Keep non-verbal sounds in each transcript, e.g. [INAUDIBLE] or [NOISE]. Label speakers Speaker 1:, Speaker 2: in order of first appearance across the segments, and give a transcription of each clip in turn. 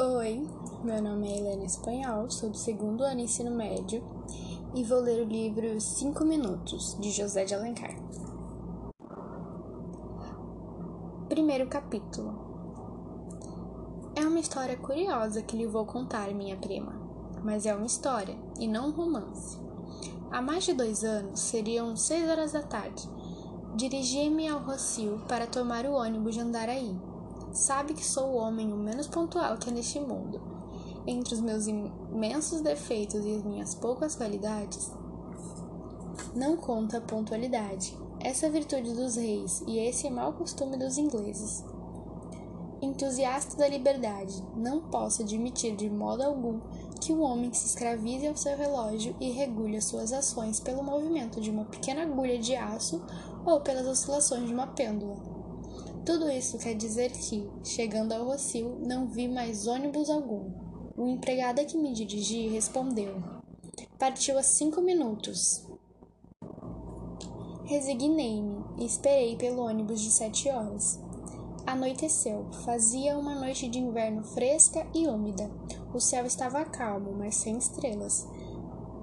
Speaker 1: Oi, meu nome é Helena Espanhol, sou do segundo ano ensino médio e vou ler o livro Cinco Minutos, de José de Alencar. Primeiro capítulo É uma história curiosa que lhe vou contar, minha prima, mas é uma história e não um romance. Há mais de dois anos, seriam seis horas da tarde, dirigi-me ao Rocio para tomar o ônibus de Andaraí sabe que sou o homem o menos pontual que há neste mundo. Entre os meus imensos defeitos e as minhas poucas qualidades, não conta a pontualidade, essa virtude dos reis e esse mau costume dos ingleses. Entusiasta da liberdade, não posso admitir de modo algum que o homem se escravize ao seu relógio e regule as suas ações pelo movimento de uma pequena agulha de aço ou pelas oscilações de uma pêndula. Tudo isso quer dizer que, chegando ao Rocio, não vi mais ônibus algum. O empregado que me dirigi respondeu: Partiu há cinco minutos. Resignei-me e esperei pelo ônibus de sete horas. Anoiteceu. Fazia uma noite de inverno fresca e úmida. O céu estava calmo, mas sem estrelas.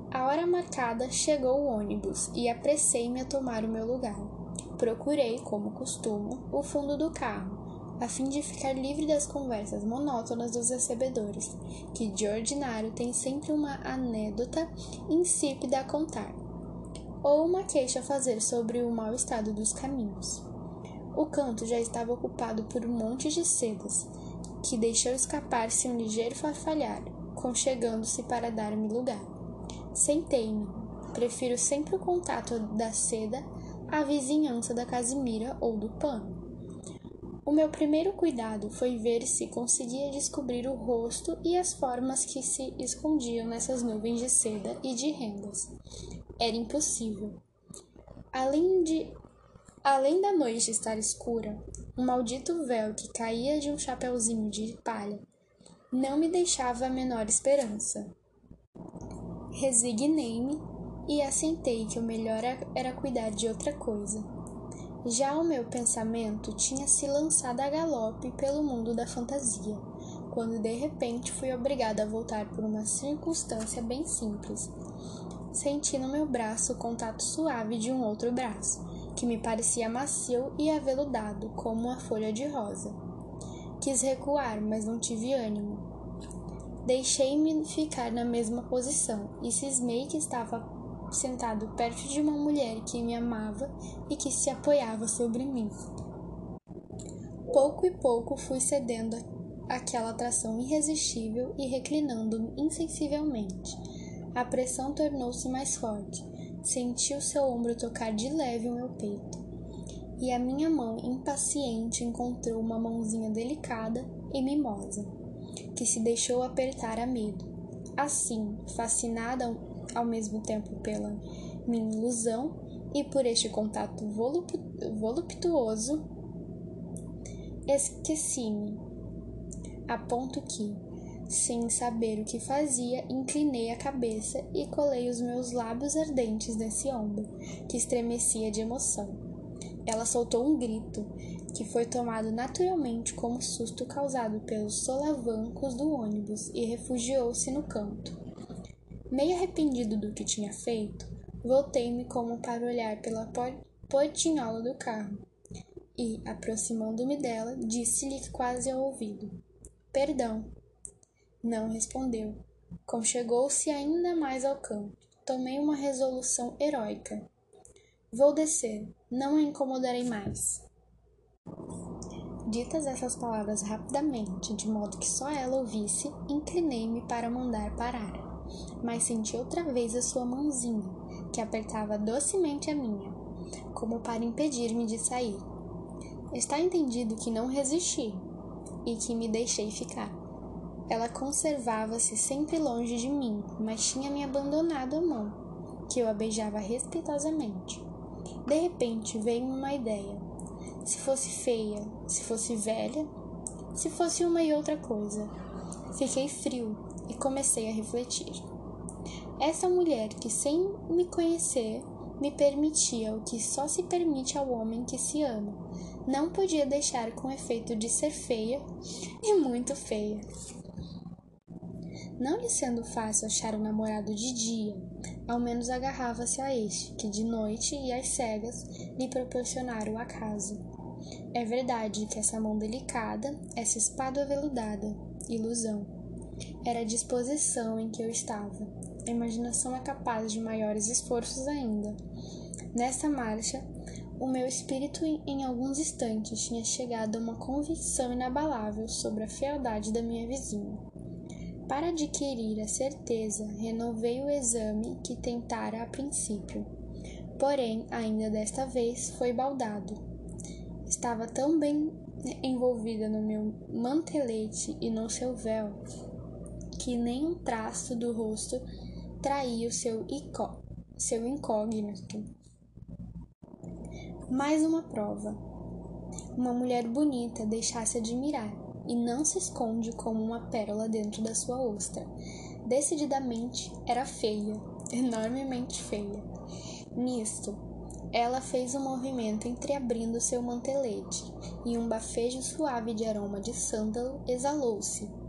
Speaker 1: A hora marcada chegou o ônibus e apressei-me a tomar o meu lugar. Procurei, como costumo, o fundo do carro, a fim de ficar livre das conversas monótonas dos recebedores, que de ordinário têm sempre uma anedota insípida a contar, ou uma queixa a fazer sobre o mau estado dos caminhos. O canto já estava ocupado por um monte de sedas, que deixou escapar-se um ligeiro farfalhar, conchegando-se para dar-me lugar. Sentei-me. Prefiro sempre o contato da seda à vizinhança da casimira ou do pano. O meu primeiro cuidado foi ver se conseguia descobrir o rosto e as formas que se escondiam nessas nuvens de seda e de rendas. Era impossível. Além de além da noite estar escura, um maldito véu que caía de um chapeuzinho de palha não me deixava a menor esperança. Resignei-me e assentei que o melhor era cuidar de outra coisa. Já o meu pensamento tinha se lançado a galope pelo mundo da fantasia, quando de repente fui obrigada a voltar por uma circunstância bem simples. Senti no meu braço o contato suave de um outro braço, que me parecia macio e aveludado como uma folha de rosa. Quis recuar, mas não tive ânimo. Deixei-me ficar na mesma posição e cismei que estava sentado perto de uma mulher que me amava e que se apoiava sobre mim. Pouco e pouco fui cedendo àquela atração irresistível e reclinando-me insensivelmente. A pressão tornou-se mais forte. Senti o seu ombro tocar de leve o meu peito. E a minha mão impaciente encontrou uma mãozinha delicada e mimosa, que se deixou apertar a medo. Assim, fascinada ao mesmo tempo pela minha ilusão e por este contato voluptuoso, esqueci-me, a ponto que, sem saber o que fazia, inclinei a cabeça e colei os meus lábios ardentes nesse ombro, que estremecia de emoção. Ela soltou um grito, que foi tomado naturalmente como susto causado pelos solavancos do ônibus e refugiou-se no canto. Meio arrependido do que tinha feito, voltei-me como para olhar pela portinhola do carro e, aproximando-me dela, disse-lhe quase ao ouvido: Perdão. Não respondeu. Conchegou-se ainda mais ao campo. Tomei uma resolução heróica. Vou descer, não a incomodarei mais. Ditas essas palavras rapidamente, de modo que só ela ouvisse, inclinei-me para mandar parar mas senti outra vez a sua mãozinha, que apertava docemente a minha, como para impedir-me de sair. Está entendido que não resisti e que me deixei ficar. Ela conservava-se sempre longe de mim, mas tinha me abandonado a mão, que eu a beijava respeitosamente. De repente veio uma ideia. Se fosse feia, se fosse velha, se fosse uma e outra coisa. Fiquei frio e comecei a refletir. Essa mulher que, sem me conhecer, me permitia o que só se permite ao homem que se ama, não podia deixar com efeito de ser feia e muito feia. Não lhe sendo fácil achar um namorado de dia, ao menos agarrava-se a este, que de noite e às cegas lhe proporcionara o acaso. É verdade que essa mão delicada, essa espada aveludada, ilusão, era a disposição em que eu estava. A imaginação é capaz de maiores esforços ainda. Nesta marcha, o meu espírito, em alguns instantes, tinha chegado a uma convicção inabalável sobre a fealdade da minha vizinha. Para adquirir a certeza, renovei o exame que tentara a princípio. Porém, ainda desta vez foi baldado. Estava tão bem envolvida no meu mantelete e no seu véu que nem um traço do rosto traía o seu, seu incógnito. Mais uma prova. Uma mulher bonita deixasse admirar e não se esconde como uma pérola dentro da sua ostra. Decididamente era feia, enormemente feia. Nisto, ela fez um movimento entreabrindo seu mantelete e um bafejo suave de aroma de sândalo exalou-se.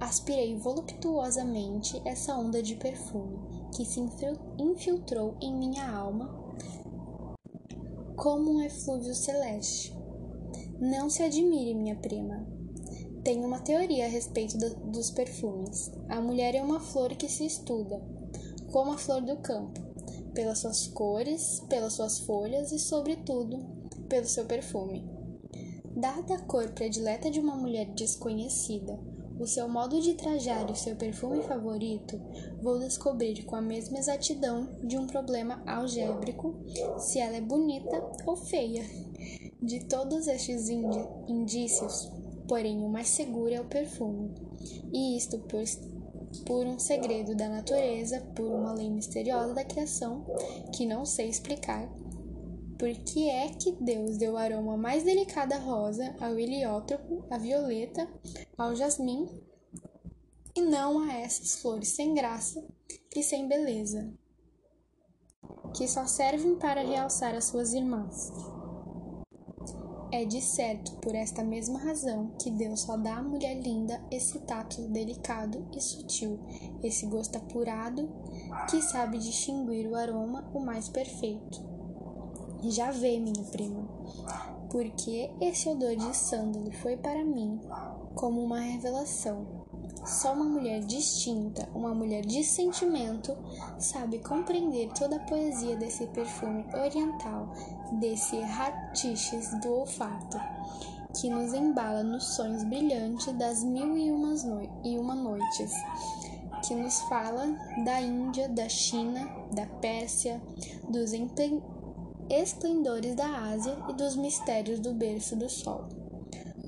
Speaker 1: Aspirei voluptuosamente essa onda de perfume que se infiltrou em minha alma como um eflúvio celeste. Não se admire, minha prima. Tenho uma teoria a respeito do, dos perfumes. A mulher é uma flor que se estuda, como a flor do campo, pelas suas cores, pelas suas folhas e, sobretudo, pelo seu perfume. Dada a cor predileta de uma mulher desconhecida, o seu modo de trajar e o seu perfume favorito, vou descobrir com a mesma exatidão de um problema algébrico se ela é bonita ou feia. De todos estes indícios, porém, o mais seguro é o perfume, e isto por, por um segredo da natureza, por uma lei misteriosa da criação que não sei explicar por que é que Deus deu o aroma mais delicado à rosa, ao heliótropo, à violeta, ao jasmim, e não a essas flores sem graça e sem beleza, que só servem para realçar as suas irmãs. É de certo por esta mesma razão que Deus só dá à mulher linda esse tato delicado e sutil, esse gosto apurado que sabe distinguir o aroma o mais perfeito já vê, minha prima, porque esse odor de sândalo foi para mim como uma revelação. Só uma mulher distinta, uma mulher de sentimento, sabe compreender toda a poesia desse perfume oriental, desse ratiches do olfato, que nos embala nos sonhos brilhantes das mil e, no e uma noites, que nos fala da Índia, da China, da Pérsia, dos esplendores da Ásia e dos mistérios do berço do sol.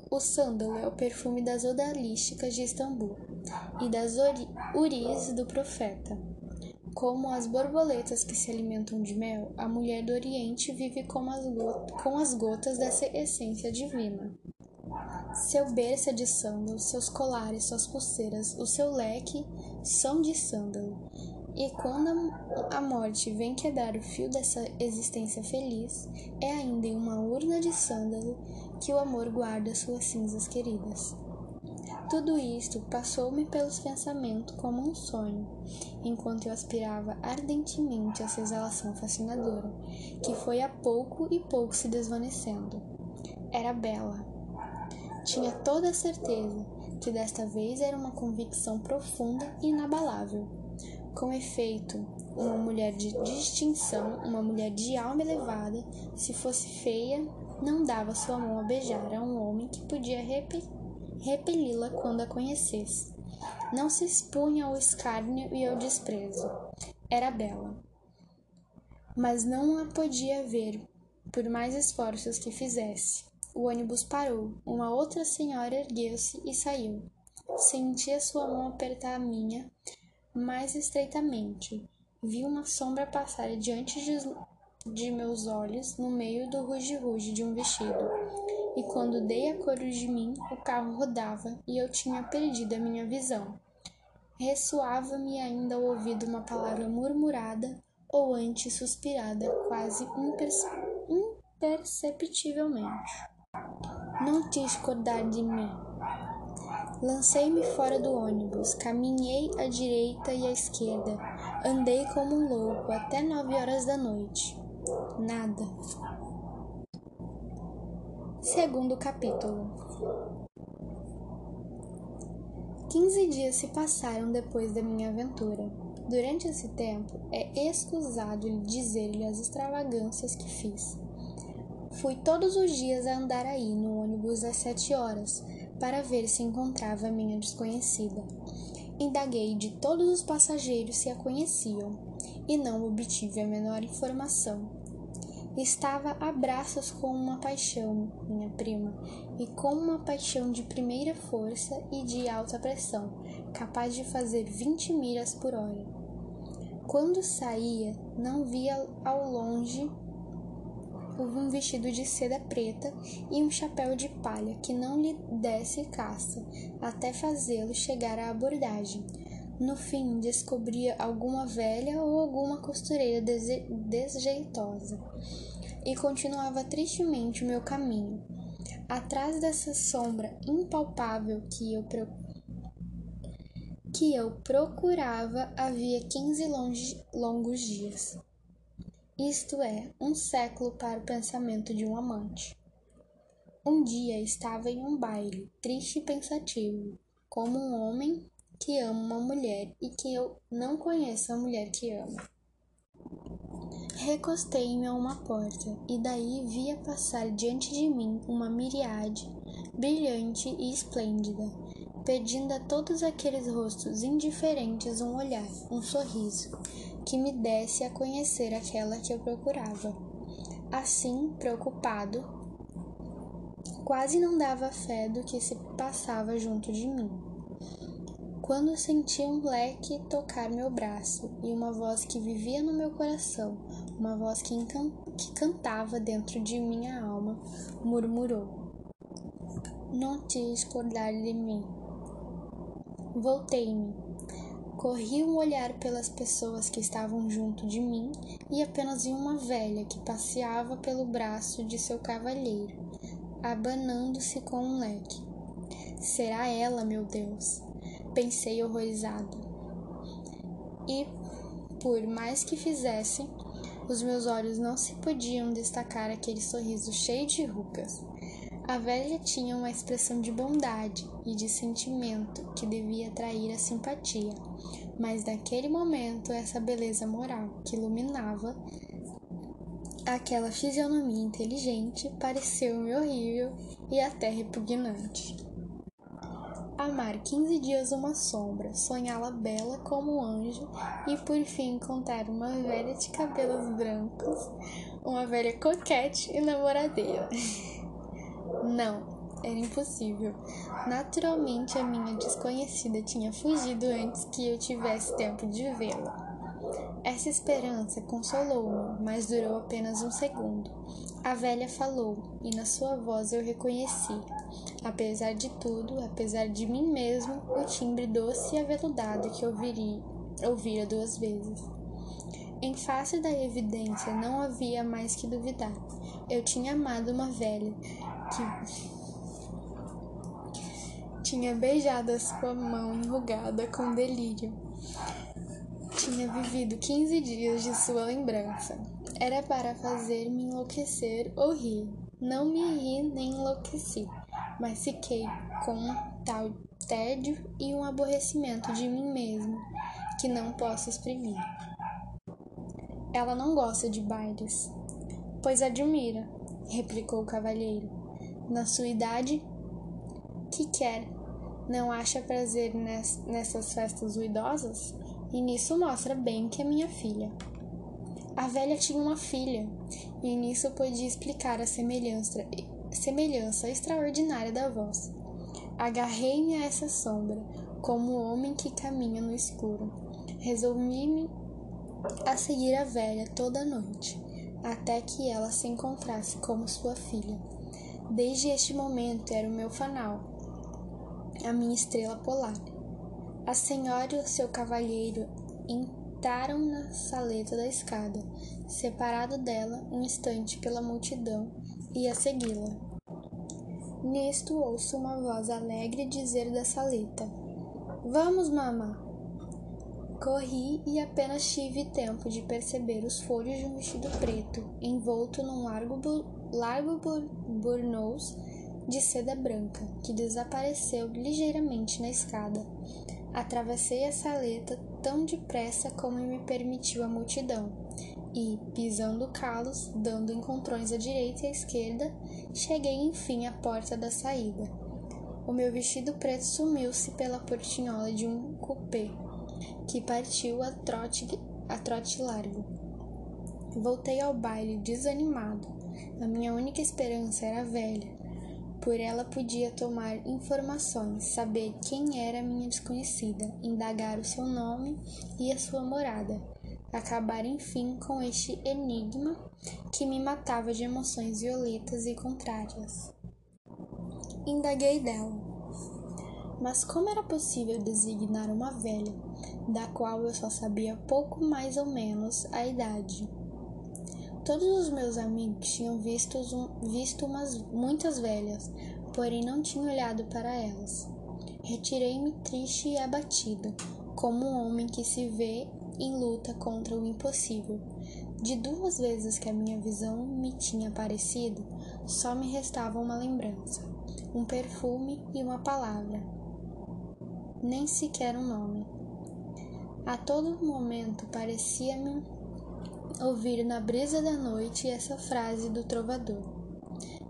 Speaker 1: O sândalo é o perfume das odalísticas de Istambul e das uris do profeta. Como as borboletas que se alimentam de mel, a mulher do Oriente vive com as, com as gotas dessa essência divina. Seu berço é de sândalo, seus colares, suas pulseiras, o seu leque são de sândalo, e quando a morte vem quebrar o fio dessa existência feliz, é ainda em uma urna de sândalo que o amor guarda suas cinzas queridas. Tudo isto passou-me pelos pensamentos como um sonho, enquanto eu aspirava ardentemente essa exalação fascinadora, que foi a pouco e pouco se desvanecendo. Era bela. Tinha toda a certeza que desta vez era uma convicção profunda e inabalável com efeito, uma mulher de distinção, uma mulher de alma elevada, se fosse feia, não dava sua mão a beijar a um homem que podia repeli-la quando a conhecesse. Não se expunha ao escárnio e ao desprezo. Era bela. Mas não a podia ver, por mais esforços que fizesse. O ônibus parou. Uma outra senhora ergueu-se e saiu. Senti a sua mão apertar a minha mais estreitamente. Vi uma sombra passar diante de, de meus olhos no meio do ruge-ruge de um vestido. E quando dei a de mim, o carro rodava e eu tinha perdido a minha visão. Ressoava-me ainda ao ouvido uma palavra murmurada ou antes suspirada, quase imperce imperceptivelmente. Não te escordar de mim. Lancei-me fora do ônibus, caminhei à direita e à esquerda, andei como um louco até nove horas da noite. Nada. Segundo capítulo. Quinze dias se passaram depois da minha aventura. Durante esse tempo, é escusado dizer-lhe as extravagâncias que fiz. Fui todos os dias a andar aí no ônibus às sete horas, para ver se encontrava minha desconhecida. Indaguei de todos os passageiros se a conheciam e não obtive a menor informação. Estava a braços com uma paixão, minha prima, e com uma paixão de primeira força e de alta pressão, capaz de fazer vinte milhas por hora. Quando saía, não via ao longe um vestido de seda preta e um chapéu de palha que não lhe desse caça, até fazê-lo chegar à abordagem. No fim, descobria alguma velha ou alguma costureira desjeitosa e continuava tristemente o meu caminho. Atrás dessa sombra impalpável que eu, pro... que eu procurava havia quinze longos dias isto é, um século para o pensamento de um amante. Um dia estava em um baile, triste e pensativo, como um homem que ama uma mulher e que eu não conheço a mulher que ama. Recostei-me a uma porta e daí via passar diante de mim uma miriade brilhante e esplêndida, pedindo a todos aqueles rostos indiferentes um olhar, um sorriso, que me desse a conhecer aquela que eu procurava. Assim, preocupado, quase não dava fé do que se passava junto de mim. Quando senti um leque tocar meu braço e uma voz que vivia no meu coração, uma voz que, que cantava dentro de minha alma, murmurou: Não te escordar de mim. Voltei-me Corri um olhar pelas pessoas que estavam junto de mim e apenas vi uma velha que passeava pelo braço de seu cavalheiro, abanando-se com um leque. Será ela, meu Deus? Pensei horrorizado. E, por mais que fizesse, os meus olhos não se podiam destacar aquele sorriso cheio de rugas. A velha tinha uma expressão de bondade e de sentimento que devia atrair a simpatia mas naquele momento essa beleza moral que iluminava aquela fisionomia inteligente pareceu-me horrível e até repugnante. Amar quinze dias uma sombra, sonhá-la bela como um anjo e por fim encontrar uma velha de cabelos brancos, uma velha coquete e namoradeira. [LAUGHS] Não, era impossível. Naturalmente, a minha desconhecida tinha fugido antes que eu tivesse tempo de vê-la. Essa esperança consolou-me, mas durou apenas um segundo. A velha falou, e na sua voz eu reconheci, apesar de tudo, apesar de mim mesmo, o timbre doce e aveludado que ouviri, ouvira duas vezes. Em face da evidência, não havia mais que duvidar. Eu tinha amado uma velha que tinha beijado a sua mão enrugada com delírio. Tinha vivido quinze dias de sua lembrança. Era para fazer-me enlouquecer ou rir. Não me ri nem enlouqueci, mas fiquei com um tal tédio e um aborrecimento de mim mesmo que não posso exprimir. Ela não gosta de bailes, pois admira, replicou o cavalheiro. Na sua idade, que quer não acha prazer nessas festas ruidosas? E nisso mostra bem que é minha filha. A velha tinha uma filha, e nisso podia explicar a semelhança, semelhança extraordinária da voz. Agarrei-me a essa sombra, como o homem que caminha no escuro. Resolvi-me a seguir a velha toda noite, até que ela se encontrasse como sua filha. Desde este momento era o meu fanal, a minha estrela polar. A senhora e o seu cavalheiro entraram na saleta da escada, separado dela um instante pela multidão, e a segui-la. Nisto ouço uma voz alegre dizer da saleta: Vamos, mamá! Corri e apenas tive tempo de perceber os folhos de um vestido preto, envolto num largo, largo burnous de seda branca, que desapareceu ligeiramente na escada. Atravessei a saleta tão depressa como me permitiu a multidão, e, pisando calos, dando encontrões à direita e à esquerda, cheguei enfim à porta da saída. O meu vestido preto sumiu-se pela portinhola de um coupé, que partiu a trote, a trote largo. Voltei ao baile desanimado. A minha única esperança era a velha, por ela podia tomar informações, saber quem era minha desconhecida, indagar o seu nome e a sua morada, acabar enfim com este enigma que me matava de emoções violetas e contrárias. Indaguei dela. Mas como era possível designar uma velha, da qual eu só sabia pouco mais ou menos a idade? Todos os meus amigos tinham visto, visto umas muitas velhas, porém não tinham olhado para elas. Retirei-me triste e abatido, como um homem que se vê em luta contra o impossível. De duas vezes que a minha visão me tinha aparecido, só me restava uma lembrança, um perfume e uma palavra. Nem sequer um nome. A todo momento parecia-me ouvir na brisa da noite essa frase do trovador,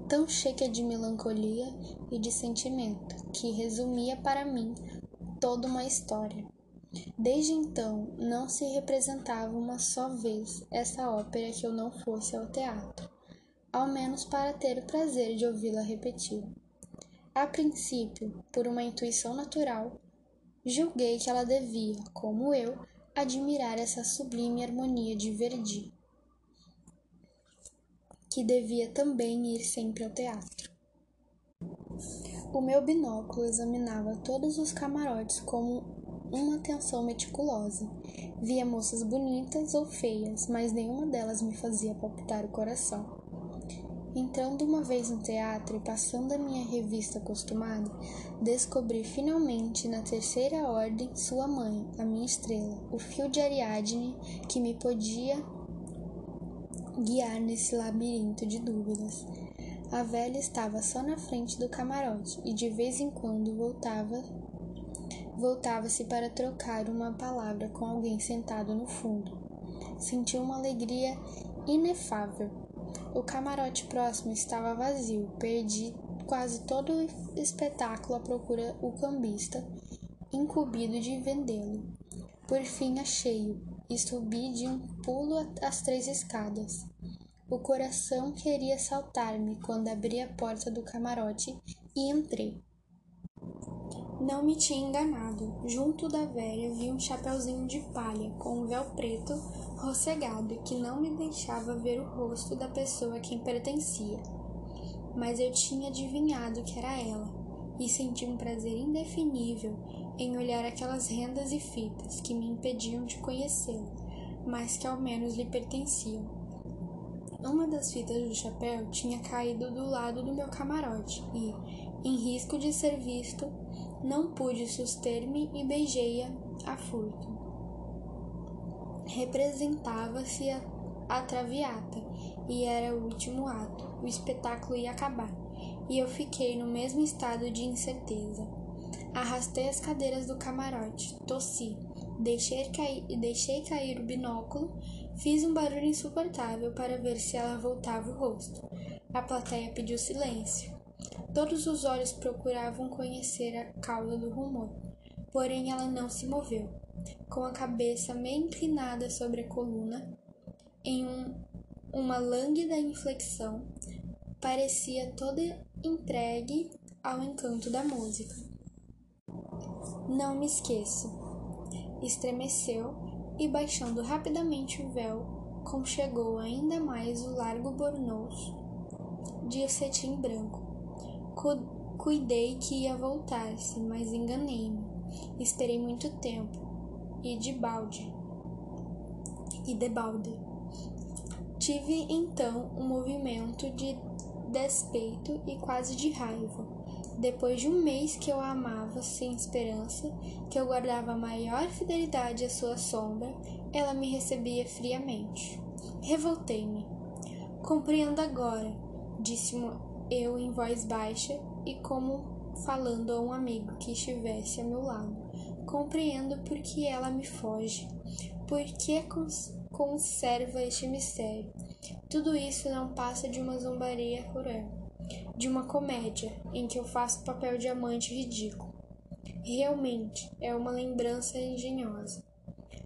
Speaker 1: tão cheia de melancolia e de sentimento, que resumia para mim toda uma história. Desde então, não se representava uma só vez essa ópera que eu não fosse ao teatro, ao menos para ter o prazer de ouvi-la repetir. A princípio, por uma intuição natural, julguei que ela devia, como eu, admirar essa sublime harmonia de Verdi, que devia também ir sempre ao teatro. O meu binóculo examinava todos os camarotes com uma atenção meticulosa. Via moças bonitas ou feias, mas nenhuma delas me fazia palpitar o coração. Entrando uma vez no teatro e passando a minha revista acostumada, descobri finalmente na terceira ordem sua mãe, a minha estrela, o fio de Ariadne que me podia guiar nesse labirinto de dúvidas. A velha estava só na frente do camarote e de vez em quando voltava voltava-se para trocar uma palavra com alguém sentado no fundo. Senti uma alegria inefável o camarote próximo estava vazio. Perdi quase todo o espetáculo à procura o cambista, incumbido de vendê-lo. Por fim achei-o e subi de um pulo as três escadas. O coração queria saltar-me quando abri a porta do camarote e entrei. Não me tinha enganado. Junto da velha vi um chapeuzinho de palha com um véu preto rossegado que não me deixava ver o rosto da pessoa a quem pertencia. Mas eu tinha adivinhado que era ela e senti um prazer indefinível em olhar aquelas rendas e fitas que me impediam de conhecê-la, mas que ao menos lhe pertenciam. Uma das fitas do chapéu tinha caído do lado do meu camarote e, em risco de ser visto, não pude suster-me e beijei-a a furto. Representava-se a, a Traviata e era o último ato. O espetáculo ia acabar e eu fiquei no mesmo estado de incerteza. Arrastei as cadeiras do camarote, tossi, deixei cair, deixei cair o binóculo, fiz um barulho insuportável para ver se ela voltava o rosto. A plateia pediu silêncio. Todos os olhos procuravam conhecer a causa do rumor, porém ela não se moveu. Com a cabeça meio inclinada sobre a coluna, em um, uma lânguida inflexão, parecia toda entregue ao encanto da música. Não me esqueço. Estremeceu e, baixando rapidamente o véu, conchegou ainda mais o largo bornoz de cetim branco Cuidei que ia voltar-se, mas enganei-me. Esperei muito tempo, e de balde. E de balde. Tive então um movimento de despeito e quase de raiva. Depois de um mês que eu a amava sem esperança, que eu guardava a maior fidelidade à sua sombra, ela me recebia friamente. Revoltei-me. Compreendo agora, disse eu em voz baixa e como falando a um amigo que estivesse a meu lado. Compreendo por que ela me foge, por que conserva este mistério. Tudo isso não passa de uma zombaria cruel, de uma comédia em que eu faço papel de amante ridículo. Realmente é uma lembrança engenhosa.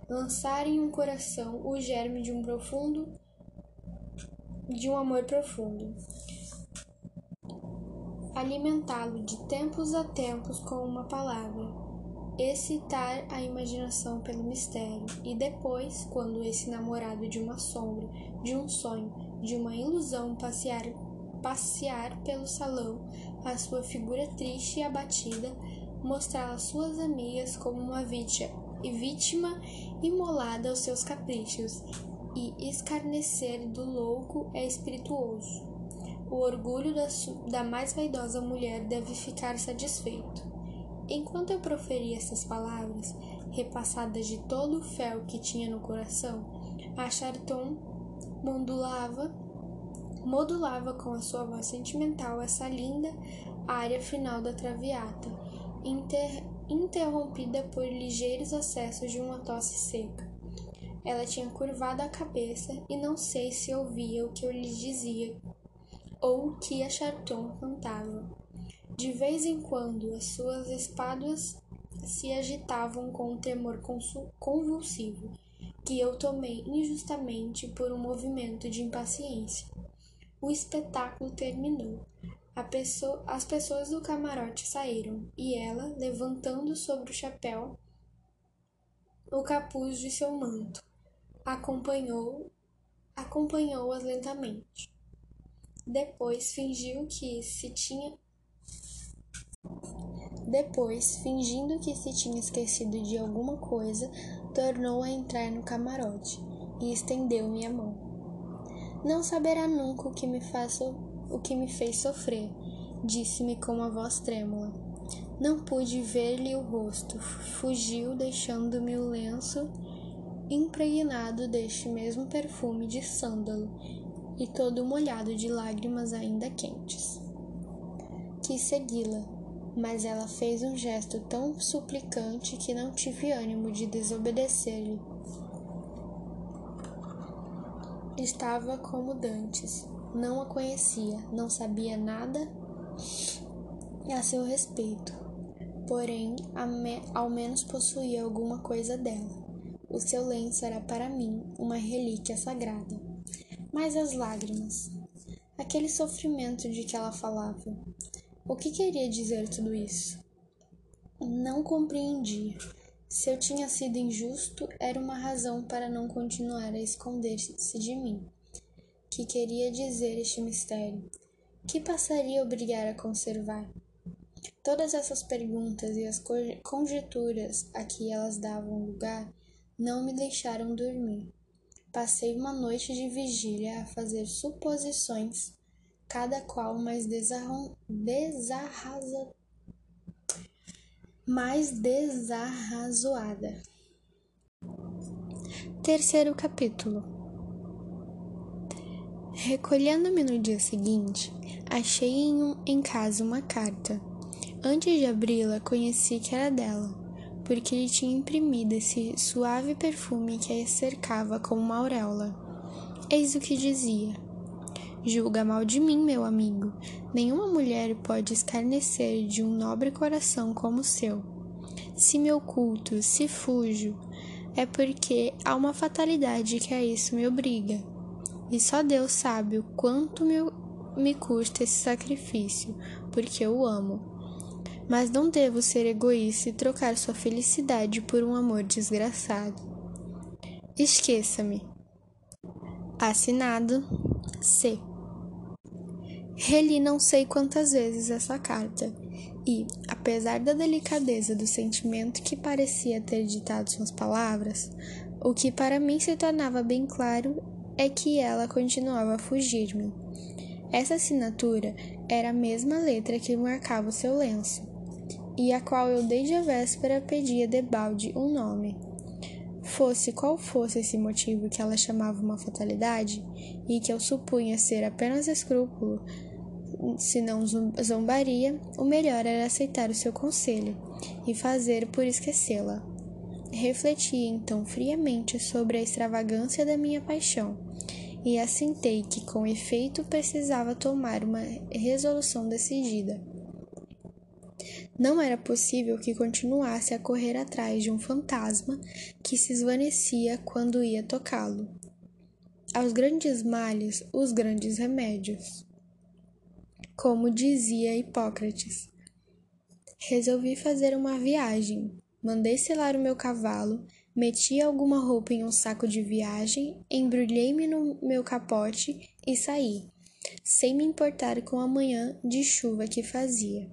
Speaker 1: Lançar em um coração o germe de um profundo de um amor profundo. Alimentá-lo de tempos a tempos com uma palavra, excitar a imaginação pelo mistério, e depois, quando esse namorado de uma sombra, de um sonho, de uma ilusão passear, passear pelo salão, a sua figura triste e abatida, mostrar às suas amigas como uma vítima, imolada aos seus caprichos, e escarnecer do louco é espirituoso. O orgulho da, da mais vaidosa mulher deve ficar satisfeito. Enquanto eu proferia essas palavras, repassadas de todo o fel que tinha no coração, a Charton modulava, modulava com a sua voz sentimental essa linda área final da traviata, inter, interrompida por ligeiros acessos de uma tosse seca. Ela tinha curvado a cabeça e não sei se ouvia o que eu lhe dizia ou que a Charton cantava. De vez em quando as suas espáduas se agitavam com um tremor convulsivo, que eu tomei injustamente por um movimento de impaciência. O espetáculo terminou. Pessoa, as pessoas do camarote saíram e ela, levantando sobre o chapéu o capuz de seu manto, acompanhou acompanhou-as lentamente. Depois fingiu que se tinha depois, fingindo que se tinha esquecido de alguma coisa, tornou a entrar no camarote e estendeu-me a mão. Não saberá nunca o que me faço, o que me fez sofrer, disse-me com uma voz trêmula. Não pude ver-lhe o rosto. Fugiu, deixando-me o lenço impregnado deste mesmo perfume de sândalo e todo molhado de lágrimas ainda quentes. Quis segui-la, mas ela fez um gesto tão suplicante que não tive ânimo de desobedecer-lhe. Estava como dantes, não a conhecia, não sabia nada a seu respeito, porém, ao menos possuía alguma coisa dela. O seu lenço era para mim uma relíquia sagrada. Mas as lágrimas, aquele sofrimento de que ela falava, o que queria dizer tudo isso? Não compreendi. Se eu tinha sido injusto, era uma razão para não continuar a esconder-se de mim. Que queria dizer este mistério? Que passaria a obrigar a conservar? Todas essas perguntas e as conjecturas a que elas davam lugar não me deixaram dormir. Passei uma noite de vigília a fazer suposições, cada qual mais desarrasa... mais desarrazoada. Terceiro capítulo. Recolhendo-me no dia seguinte, achei em, um, em casa uma carta. Antes de abri-la, conheci que era dela porque ele tinha imprimido esse suave perfume que a cercava como uma auréola. Eis o que dizia: Julga mal de mim, meu amigo. Nenhuma mulher pode escarnecer de um nobre coração como o seu. Se me oculto, se fujo, é porque há uma fatalidade que a isso me obriga. E só Deus sabe o quanto me, me custa esse sacrifício, porque eu o amo mas não devo ser egoísta e trocar sua felicidade por um amor desgraçado. Esqueça-me. Assinado C. Reli não sei quantas vezes essa carta, e, apesar da delicadeza do sentimento que parecia ter ditado suas palavras, o que para mim se tornava bem claro é que ela continuava a fugir-me. Essa assinatura era a mesma letra que marcava o seu lenço, e a qual eu desde a véspera pedia debalde um nome. Fosse qual fosse esse motivo que ela chamava uma fatalidade, e que eu supunha ser apenas escrúpulo, se não zombaria, o melhor era aceitar o seu conselho e fazer por esquecê-la. Refleti então friamente sobre a extravagância da minha paixão e assentei que com efeito precisava tomar uma resolução decidida. Não era possível que continuasse a correr atrás de um fantasma que se esvanecia quando ia tocá-lo. Aos grandes males, os grandes remédios. Como dizia Hipócrates. Resolvi fazer uma viagem. Mandei selar o meu cavalo, meti alguma roupa em um saco de viagem, embrulhei-me no meu capote e saí, sem me importar com a manhã de chuva que fazia.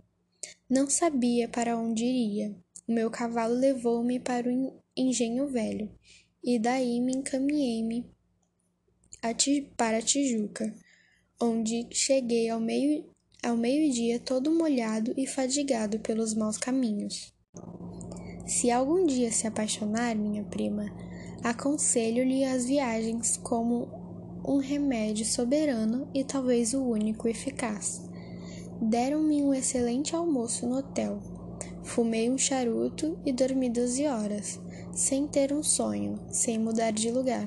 Speaker 1: Não sabia para onde iria. O meu cavalo levou-me para o engenho velho, e daí me encaminhei-me para Tijuca, onde cheguei ao meio ao meio-dia todo molhado e fadigado pelos maus caminhos. Se algum dia se apaixonar, minha prima, aconselho-lhe as viagens como um remédio soberano e talvez o único eficaz. Deram-me um excelente almoço no hotel. Fumei um charuto e dormi doze horas, sem ter um sonho, sem mudar de lugar.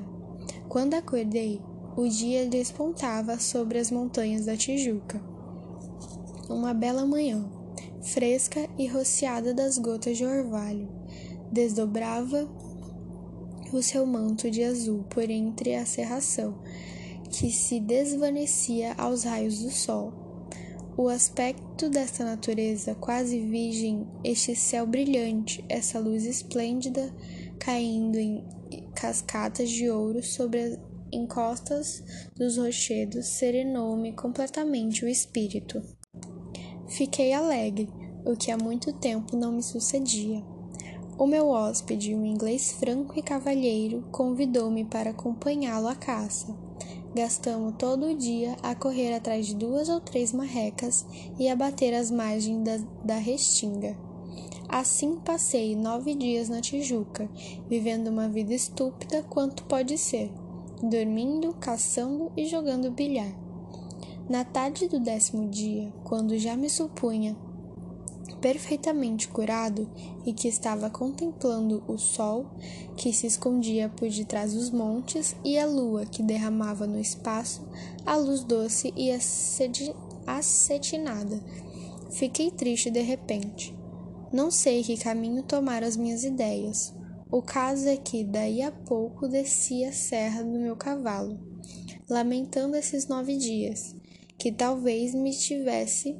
Speaker 1: Quando acordei, o dia despontava sobre as montanhas da Tijuca. Uma bela manhã, fresca e rociada das gotas de orvalho, desdobrava o seu manto de azul por entre a cerração, que se desvanecia aos raios do sol o aspecto desta natureza quase virgem, este céu brilhante, essa luz esplêndida caindo em cascatas de ouro sobre as encostas dos rochedos, serenou-me completamente o espírito. Fiquei alegre, o que há muito tempo não me sucedia. O meu hóspede, um inglês franco e cavalheiro, convidou-me para acompanhá-lo à caça. Gastamos todo o dia a correr atrás de duas ou três marrecas e a bater as margens da, da restinga. Assim passei nove dias na Tijuca, vivendo uma vida estúpida quanto pode ser, dormindo, caçando e jogando bilhar. Na tarde do décimo dia, quando já me supunha perfeitamente curado e que estava contemplando o sol que se escondia por detrás dos montes e a lua que derramava no espaço a luz doce e acetinada. Fiquei triste de repente. Não sei que caminho tomar as minhas ideias. O caso é que daí a pouco desci a serra do meu cavalo, lamentando esses nove dias, que talvez me tivesse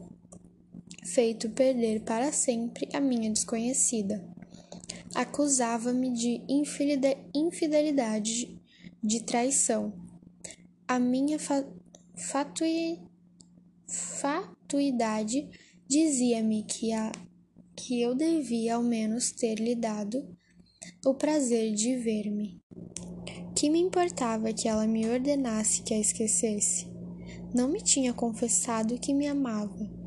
Speaker 1: feito perder para sempre a minha desconhecida. Acusava-me de infidelidade, de traição. A minha fa fatui fatuidade dizia-me que, que eu devia ao menos ter lhe dado o prazer de ver-me. Que me importava que ela me ordenasse que a esquecesse? Não me tinha confessado que me amava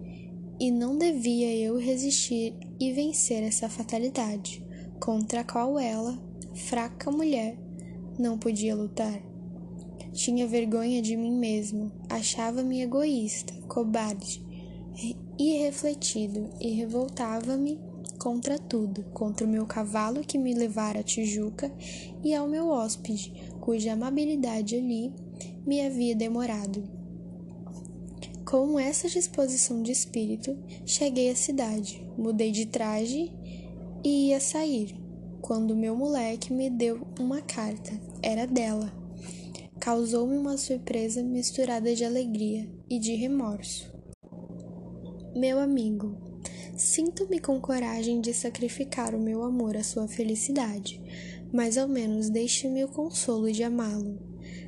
Speaker 1: e não devia eu resistir e vencer essa fatalidade, contra a qual ela, fraca mulher, não podia lutar. Tinha vergonha de mim mesmo, achava-me egoísta, cobarde, irrefletido e revoltava-me contra tudo, contra o meu cavalo que me levara a Tijuca e ao meu hóspede, cuja amabilidade ali me havia demorado. Com essa disposição de espírito, cheguei à cidade, mudei de traje e ia sair, quando meu moleque me deu uma carta. Era dela. Causou-me uma surpresa misturada de alegria e de remorso. Meu amigo, sinto-me com coragem de sacrificar o meu amor à sua felicidade, mas ao menos deixe-me o consolo de amá-lo.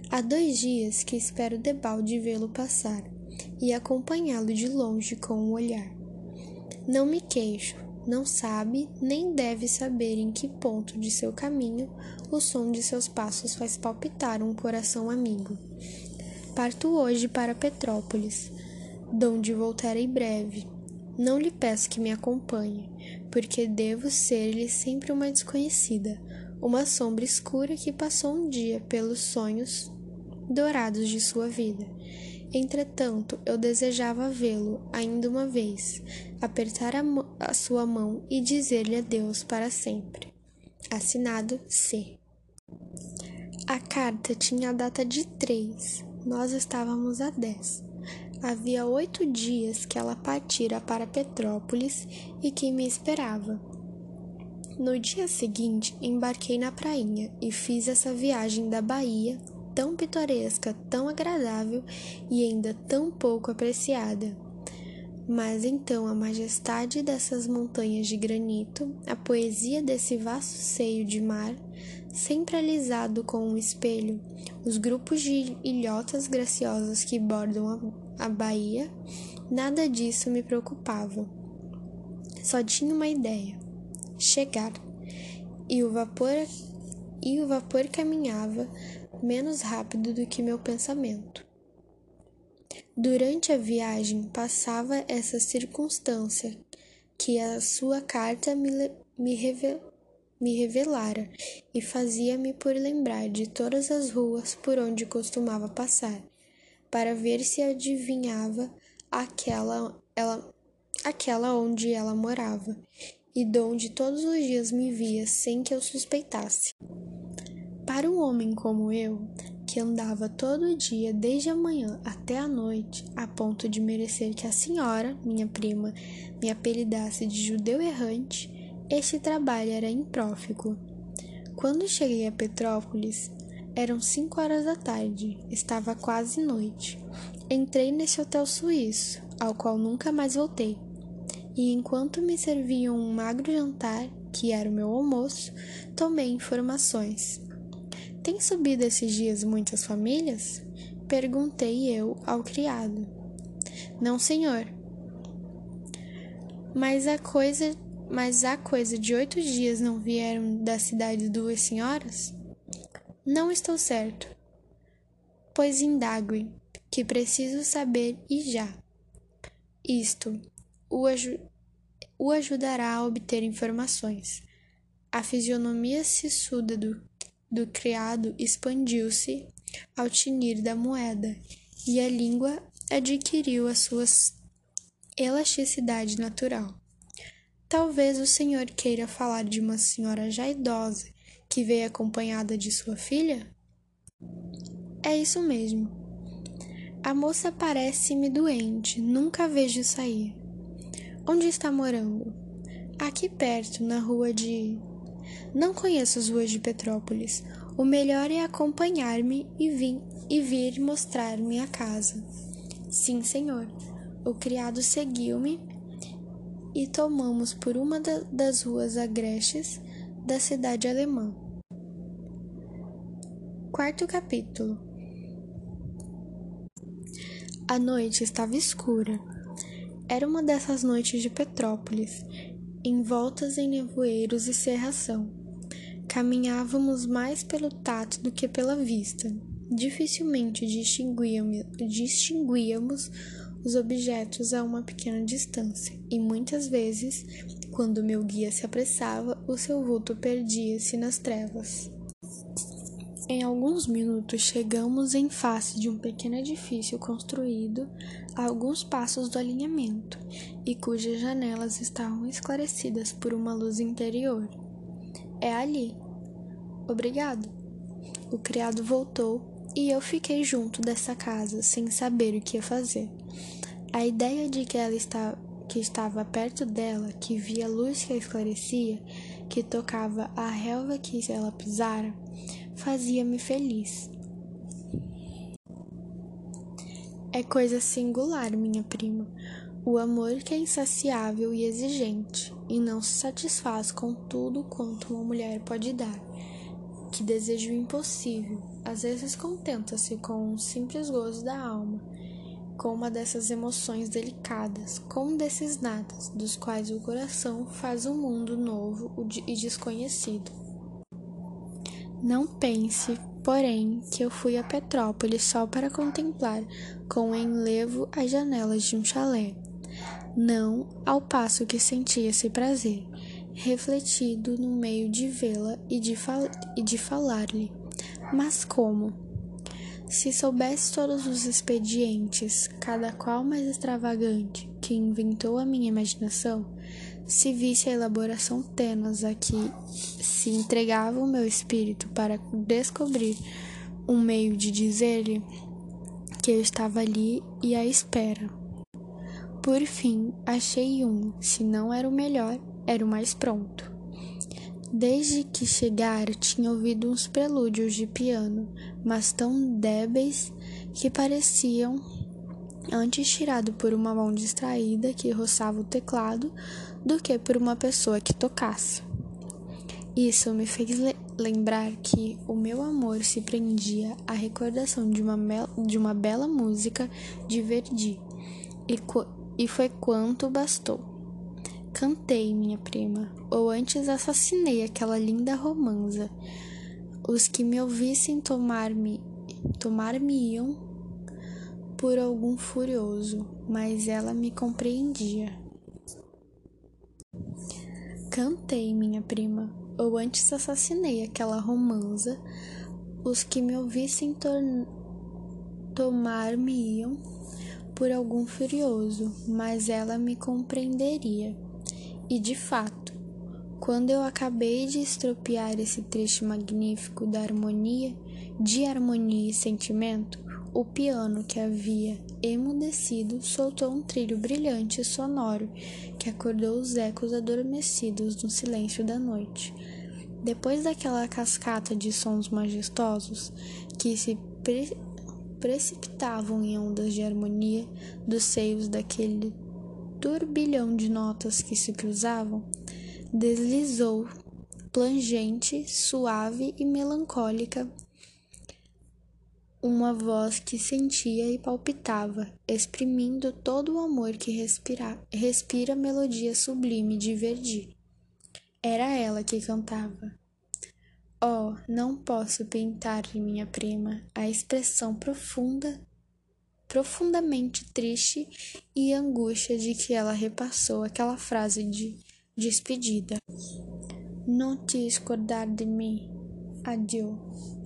Speaker 1: Há dois dias que espero debalde vê-lo passar e acompanhá-lo de longe com o um olhar. Não me queixo, não sabe nem deve saber em que ponto de seu caminho o som de seus passos faz palpitar um coração amigo. Parto hoje para Petrópolis, donde voltarei breve. Não lhe peço que me acompanhe, porque devo ser-lhe sempre uma desconhecida, uma sombra escura que passou um dia pelos sonhos dourados de sua vida. Entretanto, eu desejava vê-lo ainda uma vez, apertar a, a sua mão e dizer-lhe adeus para sempre. Assinado C. A carta tinha a data de 3, nós estávamos a 10. Havia oito dias que ela partira para Petrópolis e que me esperava. No dia seguinte, embarquei na prainha e fiz essa viagem da Bahia tão pitoresca, tão agradável e ainda tão pouco apreciada. Mas então a majestade dessas montanhas de granito, a poesia desse vasto seio de mar, sempre alisado com um espelho, os grupos de ilhotas graciosas que bordam a, a baía, nada disso me preocupava. Só tinha uma ideia: chegar. E o vapor e o vapor caminhava menos rápido do que meu pensamento. Durante a viagem passava essa circunstância que a sua carta me, me, revel, me revelara e fazia-me por lembrar de todas as ruas por onde costumava passar, para ver se adivinhava aquela, ela, aquela onde ela morava e donde todos os dias me via sem que eu suspeitasse. Para um homem como eu, que andava todo dia desde a manhã até a noite, a ponto de merecer que a senhora, minha prima, me apelidasse de judeu errante, este trabalho era imprófico. Quando cheguei a Petrópolis, eram cinco horas da tarde, estava quase noite. Entrei nesse hotel suíço, ao qual nunca mais voltei. E enquanto me serviam um magro jantar, que era o meu almoço, tomei informações. Tem subido esses dias muitas famílias? Perguntei eu ao criado. Não, senhor. Mas a coisa, mas há coisa de oito dias não vieram da cidade duas senhoras? Não estou certo. Pois indague, que preciso saber e já. Isto o, aju o ajudará a obter informações. A fisionomia sissuda do do criado expandiu-se ao tinir da moeda, e a língua adquiriu a sua elasticidade natural. Talvez o senhor queira falar de uma senhora já idosa que veio acompanhada de sua filha? É isso mesmo. A moça parece-me doente, nunca a vejo sair. Onde está morando? Aqui perto, na rua de não conheço as ruas de Petrópolis. O melhor é acompanhar-me e, vir, e vir mostrar-me a casa. Sim, senhor. O criado seguiu-me e tomamos por uma da, das ruas agrestes da cidade alemã. Quarto capítulo. A noite estava escura. Era uma dessas noites de Petrópolis, envoltas em nevoeiros e cerração. Caminhávamos mais pelo tato do que pela vista. Dificilmente distinguíamos, distinguíamos os objetos a uma pequena distância, e muitas vezes, quando meu guia se apressava, o seu vulto perdia-se nas trevas. Em alguns minutos chegamos em face de um pequeno edifício construído a alguns passos do alinhamento e cujas janelas estavam esclarecidas por uma luz interior. É ali. Obrigado. O criado voltou e eu fiquei junto dessa casa sem saber o que ia fazer. A ideia de que ela está, que estava perto dela, que via a luz que a esclarecia, que tocava a relva que ela pisara, fazia-me feliz. É coisa singular, minha prima, o amor que é insaciável e exigente, e não se satisfaz com tudo quanto uma mulher pode dar, que deseja o impossível, às vezes contenta-se com um simples gozo da alma, com uma dessas emoções delicadas, com um desses nadas, dos quais o coração faz um mundo novo e desconhecido. Não pense, porém, que eu fui a Petrópolis só para contemplar com enlevo as janelas de um chalé. Não ao passo que sentia esse prazer, refletido no meio de vê-la e de, fal e de falar-lhe. Mas como? Se soubesse todos os expedientes, cada qual mais extravagante, que inventou a minha imaginação, se visse a elaboração tenas a que se entregava o meu espírito para descobrir um meio de dizer-lhe que eu estava ali e à espera. Por fim, achei um, se não era o melhor, era o mais pronto. Desde que chegara, tinha ouvido uns prelúdios de piano, mas tão débeis que pareciam antes tirado por uma mão distraída que roçava o teclado do que por uma pessoa que tocasse. Isso me fez le lembrar que o meu amor se prendia à recordação de uma, de uma bela música de Verdi, e, e foi quanto bastou. Cantei, minha prima, ou antes assassinei aquela linda romanza. Os que me ouvissem tomar-me tomar-me-iam por algum furioso, mas ela me compreendia. Cantei, minha prima, ou antes assassinei aquela romanza, os que me ouvissem tomar-me-iam por algum furioso, mas ela me compreenderia. E de fato, quando eu acabei de estropiar esse trecho magnífico da harmonia, de harmonia e sentimento, o piano, que havia emudecido, soltou um trilho brilhante e sonoro que acordou os ecos adormecidos no silêncio da noite. Depois daquela cascata de sons majestosos que se pre precipitavam em ondas de harmonia dos seios daquele turbilhão de notas que se cruzavam, deslizou, plangente, suave e melancólica, uma voz que sentia e palpitava, exprimindo todo o amor que respira, respira melodia sublime de Verdi. Era ela que cantava. Oh, não posso pintar-lhe, minha prima, a expressão profunda, profundamente triste e angústia de que ela repassou aquela frase de despedida. Não te escordar de mim. Adieu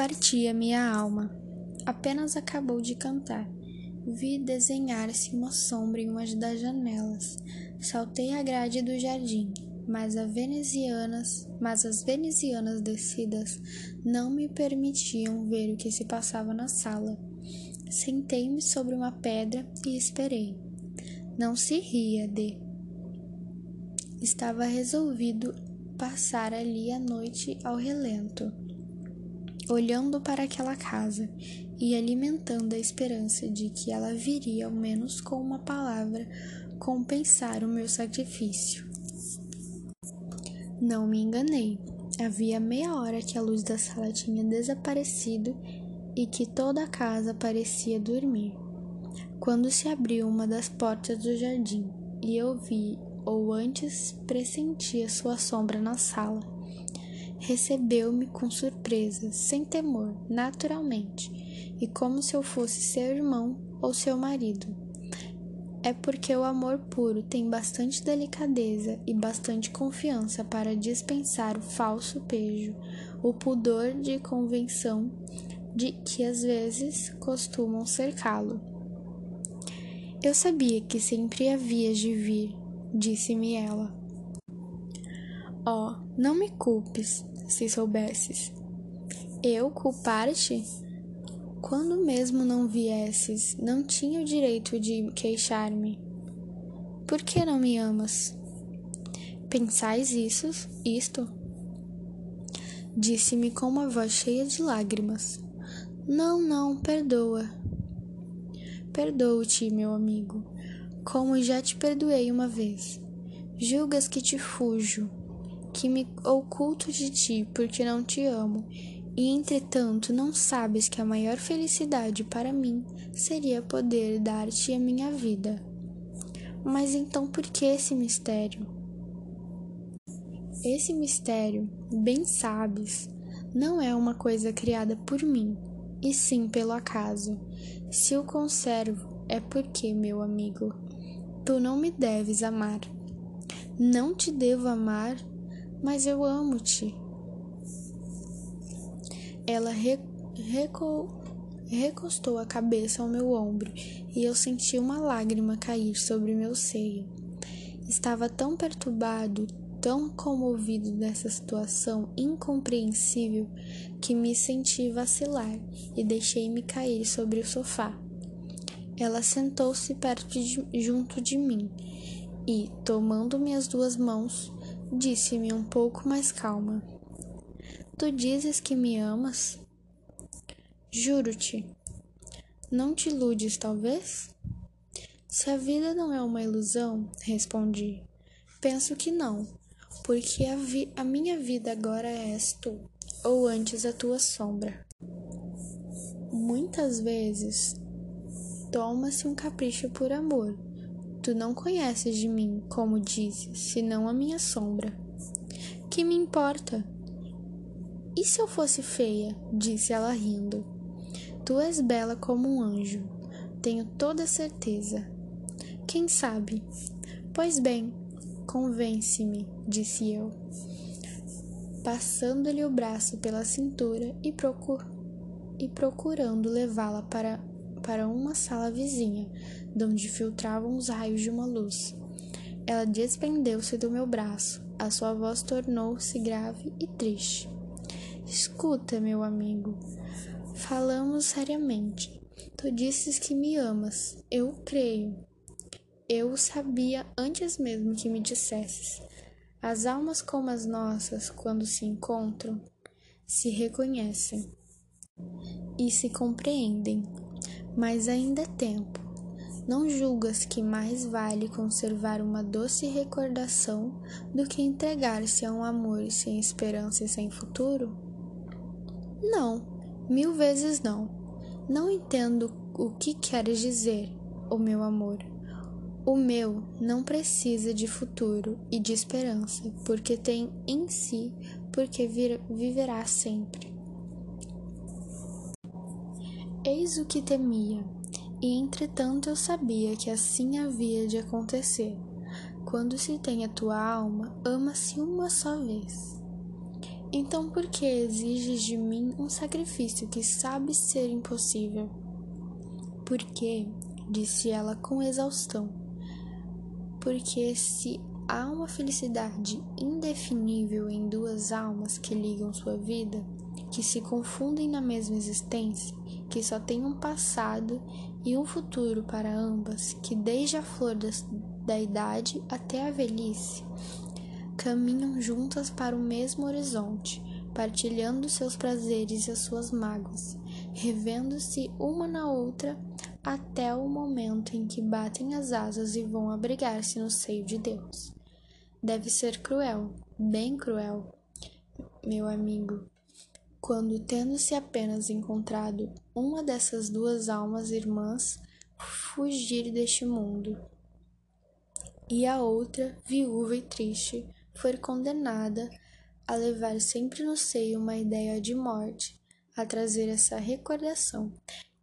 Speaker 1: partia minha alma. Apenas acabou de cantar. Vi desenhar-se uma sombra em uma das janelas. Saltei a grade do jardim, mas, venezianas, mas as venezianas descidas não me permitiam ver o que se passava na sala. Sentei-me sobre uma pedra e esperei. Não se ria de. Estava resolvido passar ali a noite ao relento olhando para aquela casa e alimentando a esperança de que ela viria ao menos com uma palavra compensar o meu sacrifício. Não me enganei. Havia meia hora que a luz da sala tinha desaparecido e que toda a casa parecia dormir. Quando se abriu uma das portas do jardim e eu vi, ou antes pressentia sua sombra na sala, recebeu-me com surpresa, sem temor, naturalmente, e como se eu fosse seu irmão ou seu marido. É porque o amor puro tem bastante delicadeza e bastante confiança para dispensar o falso pejo, o pudor de convenção de que às vezes costumam cercá-lo. Eu sabia que sempre havias de vir, disse-me ela. Oh, não me culpes, se soubesses. Eu culpar-te? Quando mesmo não viesses, não tinha o direito de queixar-me. Por que não me amas? Pensais isso, isto? Disse-me com uma voz cheia de lágrimas. Não, não, perdoa. Perdoo-te, meu amigo, como já te perdoei uma vez. Julgas que te fujo, que me oculto de ti porque não te amo, e entretanto não sabes que a maior felicidade para mim seria poder dar-te a minha vida. Mas então por que esse mistério? Esse mistério, bem sabes, não é uma coisa criada por mim, e sim pelo acaso. Se o conservo, é porque, meu amigo, tu não me deves amar. Não te devo amar, mas eu amo-te. Ela reco recostou a cabeça ao meu ombro e eu senti uma lágrima cair sobre meu seio. Estava tão perturbado, tão comovido dessa situação incompreensível que me senti vacilar e deixei-me cair sobre o sofá. Ela sentou-se perto de, junto de mim e, tomando minhas duas mãos, disse-me um pouco mais calma: Tu dizes que me amas? Juro-te. Não te iludes, talvez? Se a vida não é uma ilusão, respondi, penso que não, porque a, a minha vida agora és tu, ou antes a tua sombra. Muitas vezes toma-se um capricho por amor. Tu não conheces de mim, como dizes, senão a minha sombra. Que me importa? E se eu fosse feia? disse ela rindo. Tu és bela como um anjo, tenho toda certeza. Quem sabe? Pois bem, convence-me, disse eu, passando-lhe o braço pela cintura e, procur e procurando levá-la para para uma sala vizinha, de onde filtravam os raios de uma luz. Ela desprendeu-se do meu braço. A sua voz tornou-se grave e triste. Escuta, meu amigo. Falamos seriamente. Tu disses que me amas. Eu creio. Eu sabia antes mesmo que me dissesses. As almas como as nossas, quando se encontram, se reconhecem e se compreendem mas ainda é tempo. Não julgas que mais vale conservar uma doce recordação do que entregar-se a um amor sem esperança e sem futuro? Não, mil vezes não. Não entendo o que queres dizer, o meu amor. O meu não precisa de futuro e de esperança, porque tem em si, porque viverá sempre. Eis o que temia, e entretanto eu sabia que assim havia de acontecer. Quando se tem a tua alma, ama-se uma só vez. Então por que exiges de mim um sacrifício que sabes ser impossível? Porque, disse ela com exaustão, porque se há uma felicidade indefinível em duas almas que ligam sua vida, que se confundem na mesma existência, que só têm um passado e um futuro para ambas, que desde a flor das, da idade até a velhice caminham juntas para o mesmo horizonte, partilhando seus prazeres e as suas mágoas, revendo-se uma na outra até o momento em que batem as asas e vão abrigar-se no seio de Deus. Deve ser cruel, bem cruel, meu amigo, quando, tendo-se apenas encontrado uma dessas duas almas irmãs, fugir deste mundo, e a outra, viúva e triste, for condenada a levar sempre no seio uma ideia de morte, a trazer essa recordação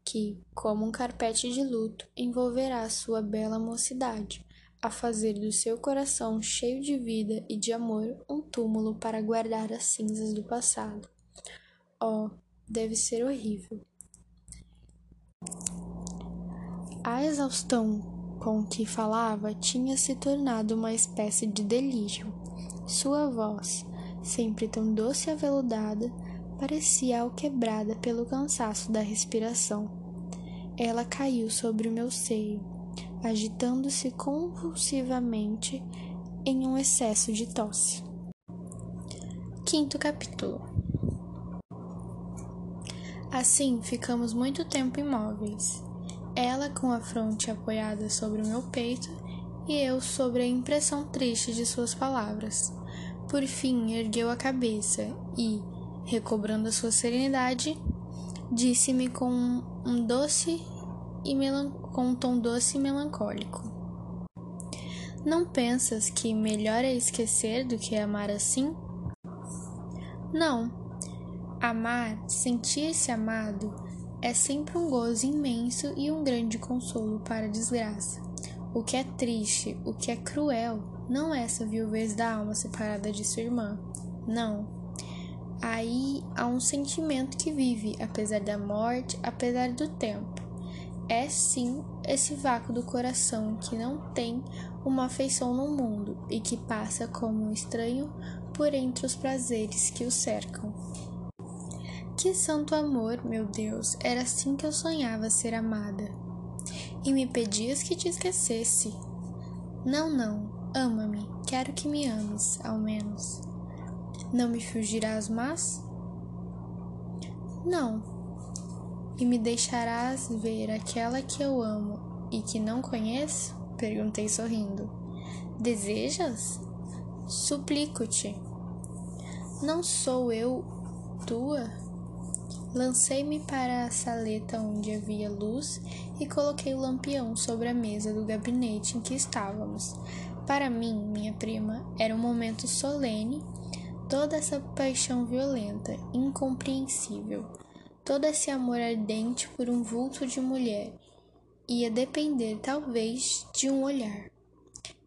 Speaker 1: que, como um carpete de luto, envolverá a sua bela mocidade, a fazer do seu coração cheio de vida e de amor um túmulo para guardar as cinzas do passado. Oh, deve ser horrível. A exaustão com que falava tinha se tornado uma espécie de delírio. Sua voz, sempre tão doce e aveludada, parecia alquebrada pelo cansaço da respiração. Ela caiu sobre o meu seio, agitando-se convulsivamente em um excesso de tosse. Quinto capítulo Assim ficamos muito tempo imóveis. Ela com a fronte apoiada sobre o meu peito e eu sobre a impressão triste de suas palavras. Por fim, ergueu a cabeça e, recobrando a sua serenidade, disse-me com um doce e com um tom doce e melancólico: Não pensas que melhor é esquecer do que amar assim? Não, Amar, sentir-se amado, é sempre um gozo imenso e um grande consolo para a desgraça. O que é triste, o que é cruel, não é essa viuvez da alma separada de sua irmã. Não. Aí há um sentimento que vive, apesar da morte, apesar do tempo. É sim esse vácuo do coração que não tem uma afeição no mundo e que passa como um estranho por entre os prazeres que o cercam. Que santo amor, meu Deus, era assim que eu sonhava ser amada. E me pedias que te esquecesse. Não, não, ama-me, quero que me ames, ao menos. Não me fugirás mais? Não. E me deixarás ver aquela que eu amo e que não conheço? Perguntei sorrindo. Desejas? Suplico-te. Não sou eu tua? Lancei-me para a saleta onde havia luz e coloquei o lampião sobre a mesa do gabinete em que estávamos. Para mim, minha prima, era um momento solene, toda essa paixão violenta, incompreensível, todo esse amor ardente por um vulto de mulher, ia depender talvez de um olhar.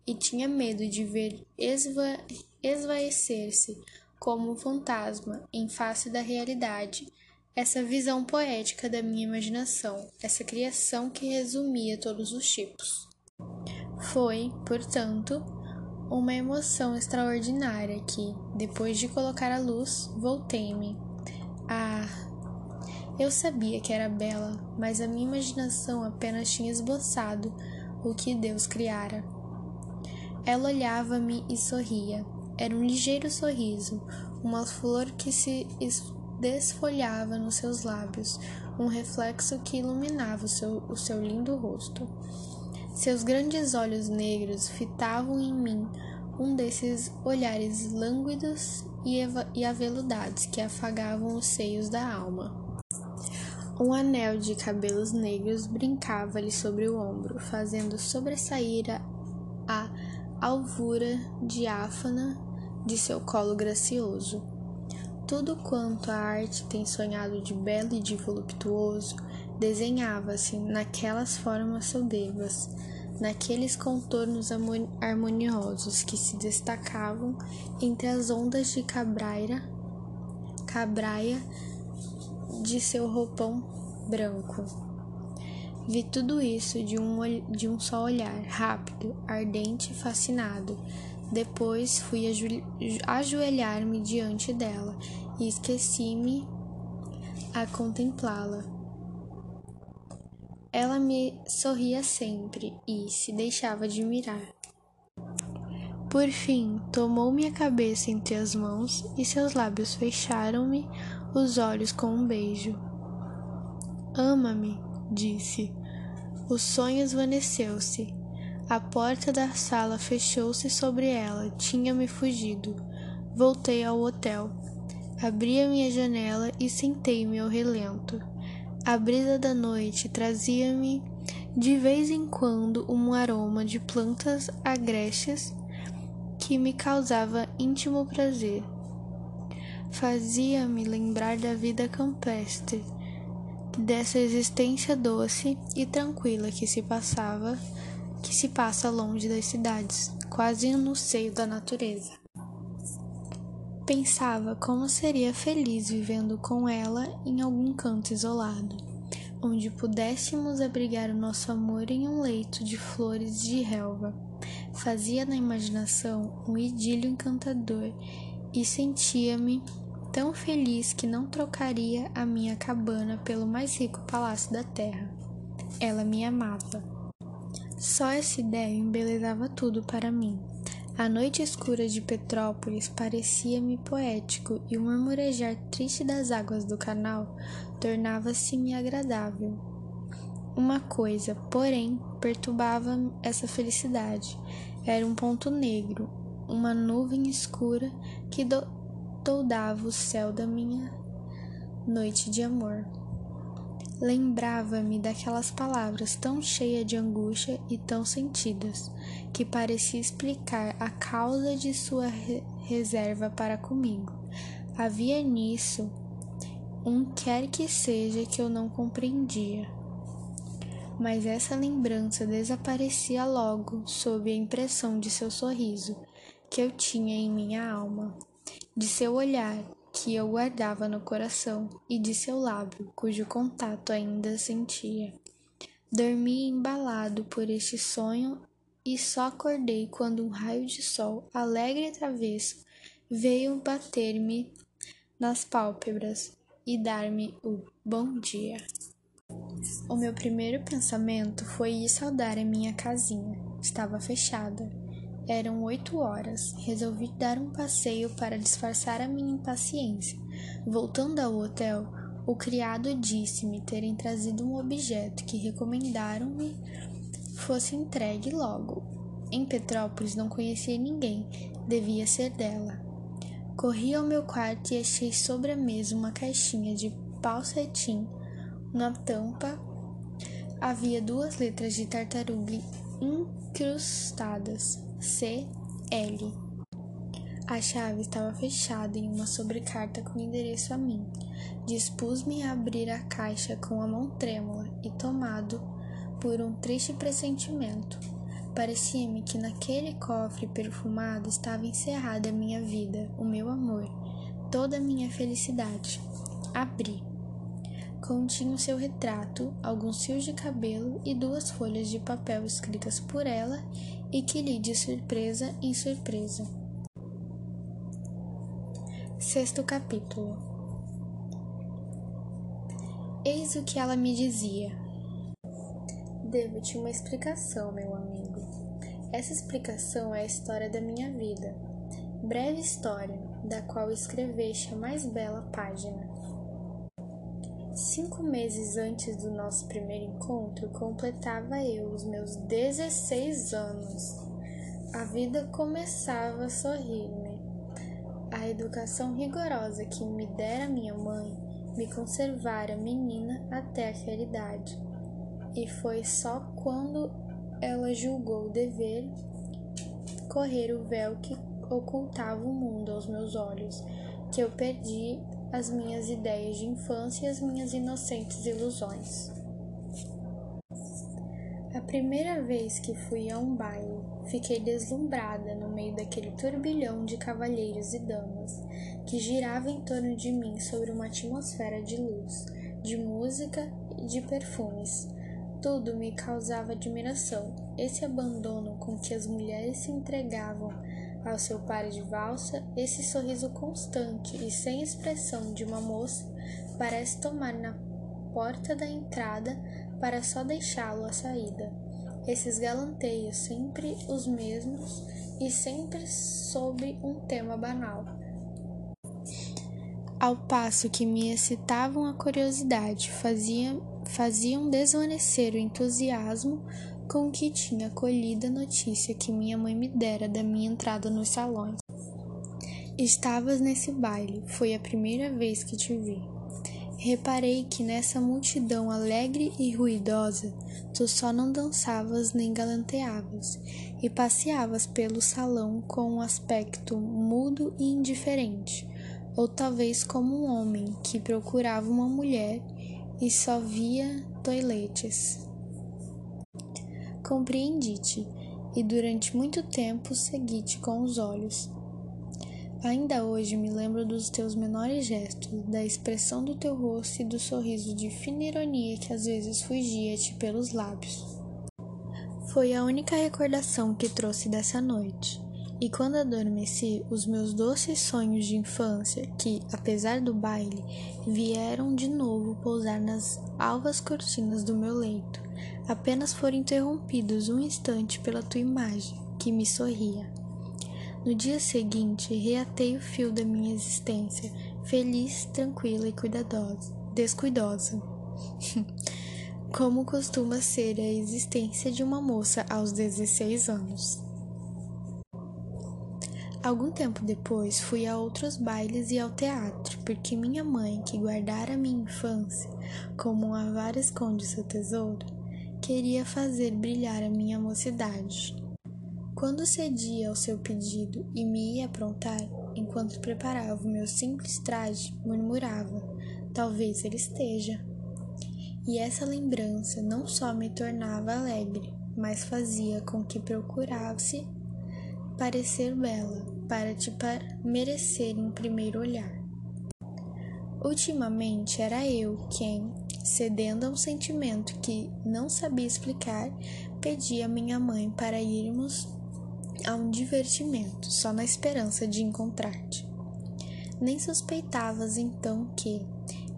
Speaker 1: E tinha medo de ver esva esvaecer-se como um fantasma em face da realidade essa visão poética da minha imaginação, essa criação que resumia todos os tipos. Foi, portanto, uma emoção extraordinária que, depois de colocar a luz, voltei-me. Ah, eu sabia que era bela, mas a minha imaginação apenas tinha esboçado o que Deus criara. Ela olhava-me e sorria. Era um ligeiro sorriso, uma flor que se desfolhava nos seus lábios um reflexo que iluminava o seu, o seu lindo rosto. Seus grandes olhos negros fitavam em mim um desses olhares lânguidos e, e aveludados que afagavam os seios da alma. Um anel de cabelos negros brincava-lhe sobre o ombro, fazendo sobressair a, a alvura diáfana de seu colo gracioso. Tudo quanto a arte tem sonhado de belo e de voluptuoso desenhava-se naquelas formas soberbas, naqueles contornos harmoniosos que se destacavam entre as ondas de cabraira, cabraia de seu roupão branco. Vi tudo isso de um, de um só olhar, rápido, ardente e fascinado, depois fui ajoelhar-me diante dela e esqueci-me a contemplá-la. Ela me sorria sempre e se deixava admirar. Por fim, tomou minha cabeça entre as mãos e seus lábios fecharam-me os olhos com um beijo. Ama-me, disse. O sonho esvaneceu-se a porta da sala fechou-se sobre ela. Tinha-me fugido. Voltei ao hotel. Abri a minha janela e sentei-me ao relento. A brisa da noite trazia-me de vez em quando um aroma de plantas agrestes que me causava íntimo prazer. Fazia-me lembrar da vida campestre, dessa existência doce e tranquila que se passava que se passa longe das cidades, quase no seio da natureza. Pensava como seria feliz vivendo com ela em algum canto isolado, onde pudéssemos abrigar o nosso amor em um leito de flores de relva. Fazia na imaginação um idílio encantador e sentia-me tão feliz que não trocaria a minha cabana pelo mais rico palácio da terra. Ela me amava. Só essa ideia embelezava tudo para mim. A noite escura de Petrópolis parecia-me poético e o murmurejar triste das águas do canal tornava-se-me agradável. Uma coisa, porém, perturbava essa felicidade. Era um ponto negro, uma nuvem escura que toldava o céu da minha noite de amor. Lembrava-me daquelas palavras tão cheias de angústia e tão sentidas, que parecia explicar a causa de sua re reserva para comigo. Havia nisso um quer que seja que eu não compreendia. Mas essa lembrança desaparecia logo sob a impressão de seu sorriso que eu tinha em minha alma, de seu olhar que eu guardava no coração e de seu lábio cujo contato ainda sentia. Dormi embalado por este sonho e só acordei quando um raio de sol, alegre e travesso, veio bater-me nas pálpebras e dar-me o bom dia. O meu primeiro pensamento foi ir saudar a minha casinha. Estava fechada. Eram oito horas. Resolvi dar um passeio para disfarçar a minha impaciência. Voltando ao hotel, o criado disse-me terem trazido um objeto que recomendaram-me fosse entregue logo. Em Petrópolis não conhecia ninguém, devia ser dela. Corri ao meu quarto e achei sobre a mesa uma caixinha de pau cetim. Na tampa havia duas letras de tartaruga incrustadas: C L. A chave estava fechada em uma sobrecarta com endereço a mim. Dispus-me a abrir a caixa com a mão trêmula e tomado por um triste pressentimento. Parecia-me que naquele cofre perfumado estava encerrada a minha vida, o meu amor, toda a minha felicidade. Abri. Continha o seu retrato, alguns fios de cabelo e duas folhas de papel escritas por ela e que li de surpresa em surpresa. Sexto capítulo Eis o que ela me dizia. Devo-te uma explicação, meu amigo. Essa explicação é a história da minha vida. Breve história, da qual escreveste a mais bela página. Cinco meses antes do nosso primeiro encontro, completava eu os meus 16 anos. A vida começava a sorrir-me a educação rigorosa que me dera minha mãe me conservara menina até aquela idade, e foi só quando ela julgou dever correr o véu que ocultava o mundo aos meus olhos, que eu perdi as minhas ideias de infância e as minhas inocentes ilusões. A primeira vez que fui a um baile, Fiquei deslumbrada no meio daquele turbilhão de cavalheiros e damas que girava em torno de mim sobre uma atmosfera de luz, de música e de perfumes. Tudo me causava admiração. Esse abandono com que as mulheres se entregavam ao seu par de valsa, esse sorriso constante e sem expressão de uma moça, parece tomar na porta da entrada para só deixá-lo à saída esses galanteios sempre os mesmos e sempre sobre um tema banal. Ao passo que me excitavam a curiosidade, faziam, faziam desvanecer o entusiasmo com que tinha acolhido a notícia que minha mãe me dera da minha entrada nos salões. Estavas nesse baile, foi a primeira vez que te vi. Reparei que nessa multidão alegre e ruidosa, tu só não dançavas nem galanteavas, e passeavas pelo salão com um aspecto mudo e indiferente, ou talvez como um homem que procurava uma mulher e só via toiletes. Compreendi-te, e durante muito tempo segui-te com os olhos Ainda hoje me lembro dos teus menores gestos, da expressão do teu rosto e do sorriso de fina ironia que às vezes fugia-te pelos lábios. Foi a única recordação que trouxe dessa noite. E quando adormeci, os meus doces sonhos de infância, que, apesar do baile, vieram de novo pousar nas alvas cortinas do meu leito, apenas foram interrompidos um instante pela tua imagem, que me sorria. No dia seguinte, reatei o fio da minha existência, feliz, tranquila e cuidadosa, descuidosa. [LAUGHS] Como costuma ser a existência de uma moça aos 16 anos. Algum tempo depois, fui a outros bailes e ao teatro, porque minha mãe, que guardara minha infância como um avaro esconde seu tesouro, queria fazer brilhar a minha mocidade. Quando cedi ao seu pedido e me ia aprontar, enquanto preparava o meu simples traje, murmurava, talvez ele esteja. E essa lembrança não só me tornava alegre, mas fazia com que procurasse parecer bela para te merecer um primeiro olhar. Ultimamente era eu quem, cedendo a um sentimento que não sabia explicar, pedi a minha mãe para irmos a um divertimento, só na esperança de encontrar-te. Nem suspeitavas então que,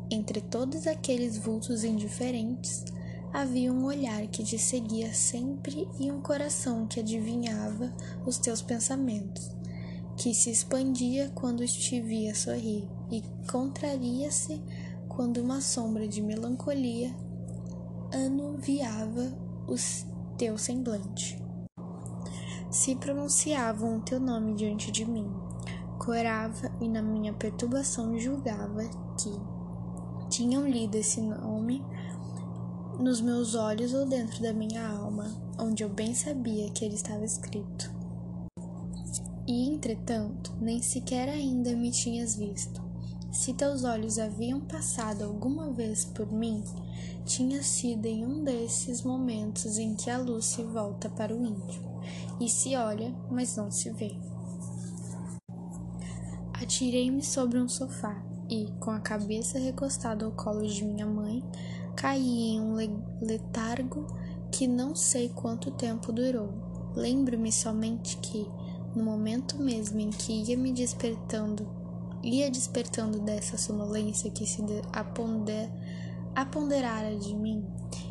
Speaker 1: entre todos aqueles vultos indiferentes, havia um olhar que te seguia sempre e um coração que adivinhava os teus pensamentos, que se expandia quando te via sorrir e contraria-se quando uma sombra de melancolia anuviava o teu semblante. Se pronunciavam o teu nome diante de mim, corava e na minha perturbação julgava que tinham lido esse nome nos meus olhos ou dentro da minha alma, onde eu bem sabia que ele estava escrito. E entretanto, nem sequer ainda me tinhas visto. Se teus olhos haviam passado alguma vez por mim, tinha sido em um desses momentos em que a luz se volta para o íntimo e se olha, mas não se vê. Atirei-me sobre um sofá e, com a cabeça recostada ao colo de minha mãe, caí em um letargo que não sei quanto tempo durou. Lembro-me somente que, no momento mesmo em que ia me despertando ia despertando dessa sonolência que se aponder, aponderara de mim,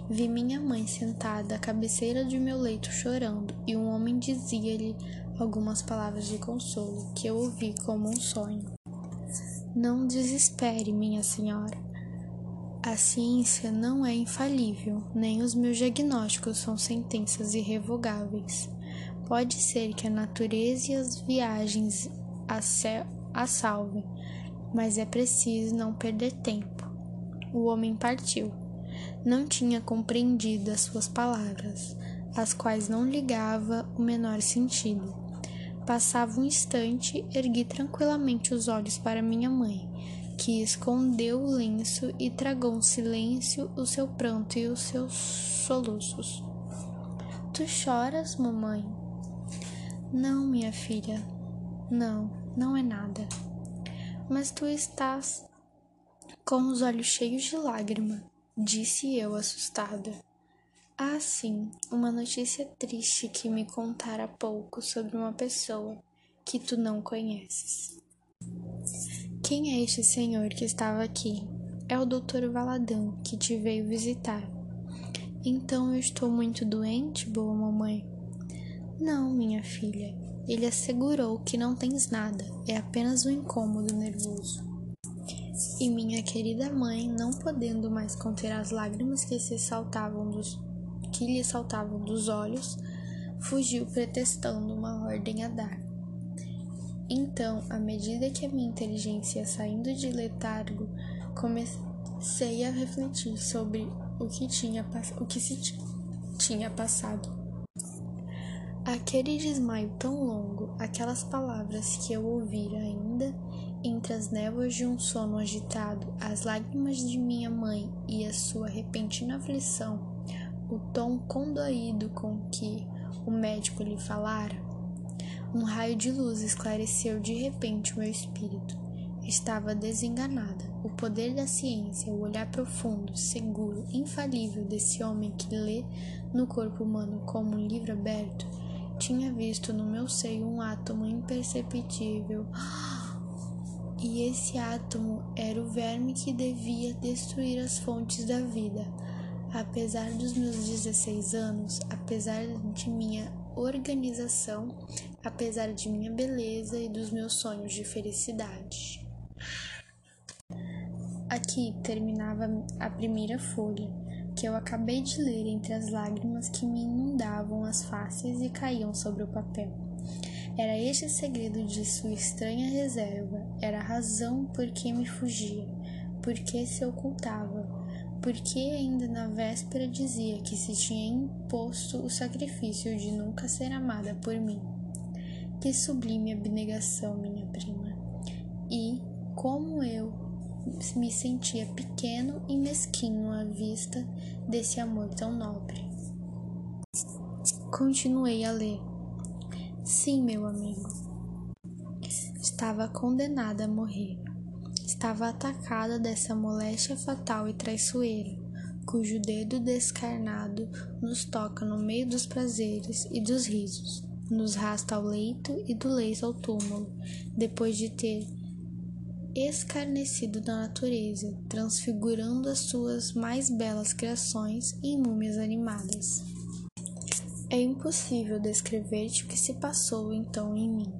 Speaker 1: vi minha mãe sentada à cabeceira de meu leito chorando, e um homem dizia-lhe algumas palavras de consolo que eu ouvi como um sonho. Não desespere, minha senhora. A ciência não é infalível, nem os meus diagnósticos são sentenças irrevogáveis. Pode ser que a natureza e as viagens a céu a salvem, mas é preciso não perder tempo. O homem partiu. Não tinha compreendido as suas palavras, as quais não ligava o menor sentido. Passava um instante, ergui tranquilamente os olhos para minha mãe, que escondeu o lenço e tragou em silêncio o seu pranto e os seus soluços. Tu choras, mamãe? Não, minha filha, não não é nada. Mas tu estás com os olhos cheios de lágrima, disse eu assustada. Ah, sim, uma notícia triste que me contara há pouco sobre uma pessoa que tu não conheces. Quem é este senhor que estava aqui? É o doutor Valadão que te veio visitar. Então eu estou muito doente, boa mamãe? Não, minha filha, ele assegurou que não tens nada, é apenas um incômodo nervoso. E minha querida mãe, não podendo mais conter as lágrimas que se saltavam dos que lhe saltavam dos olhos, fugiu pretextando uma ordem a dar. Então, à medida que a minha inteligência ia saindo de letargo, comecei a refletir sobre o que tinha o que se tinha passado. Aquele desmaio tão longo, aquelas palavras que eu ouvira ainda entre as névoas de um sono agitado, as lágrimas de minha mãe e a sua repentina aflição, o tom condoído com que o médico lhe falara, um raio de luz esclareceu de repente o meu espírito. Estava desenganada. O poder da ciência, o olhar profundo, seguro, infalível desse homem que lê no corpo humano como um livro aberto, tinha visto no meu seio um átomo imperceptível. E esse átomo era o verme que devia destruir as fontes da vida. Apesar dos meus 16 anos, apesar de minha organização, apesar de minha beleza e dos meus sonhos de felicidade. Aqui terminava a primeira folha que eu acabei de ler entre as lágrimas que me inundavam as faces e caíam sobre o papel. Era este o segredo de sua estranha reserva, era a razão por que me fugia, por que se ocultava, por que ainda na véspera dizia que se tinha imposto o sacrifício de nunca ser amada por mim. Que sublime abnegação, minha prima! E, como eu me sentia pequeno e mesquinho à vista desse amor tão nobre. Continuei a ler. Sim, meu amigo. Estava condenada a morrer. Estava atacada dessa moléstia fatal e traiçoeira, cujo dedo descarnado nos toca no meio dos prazeres e dos risos, nos rasta ao leito e do leito ao túmulo, depois de ter escarnecido da natureza, transfigurando as suas mais belas criações em múmias animadas. É impossível descrever-te o que se passou então em mim.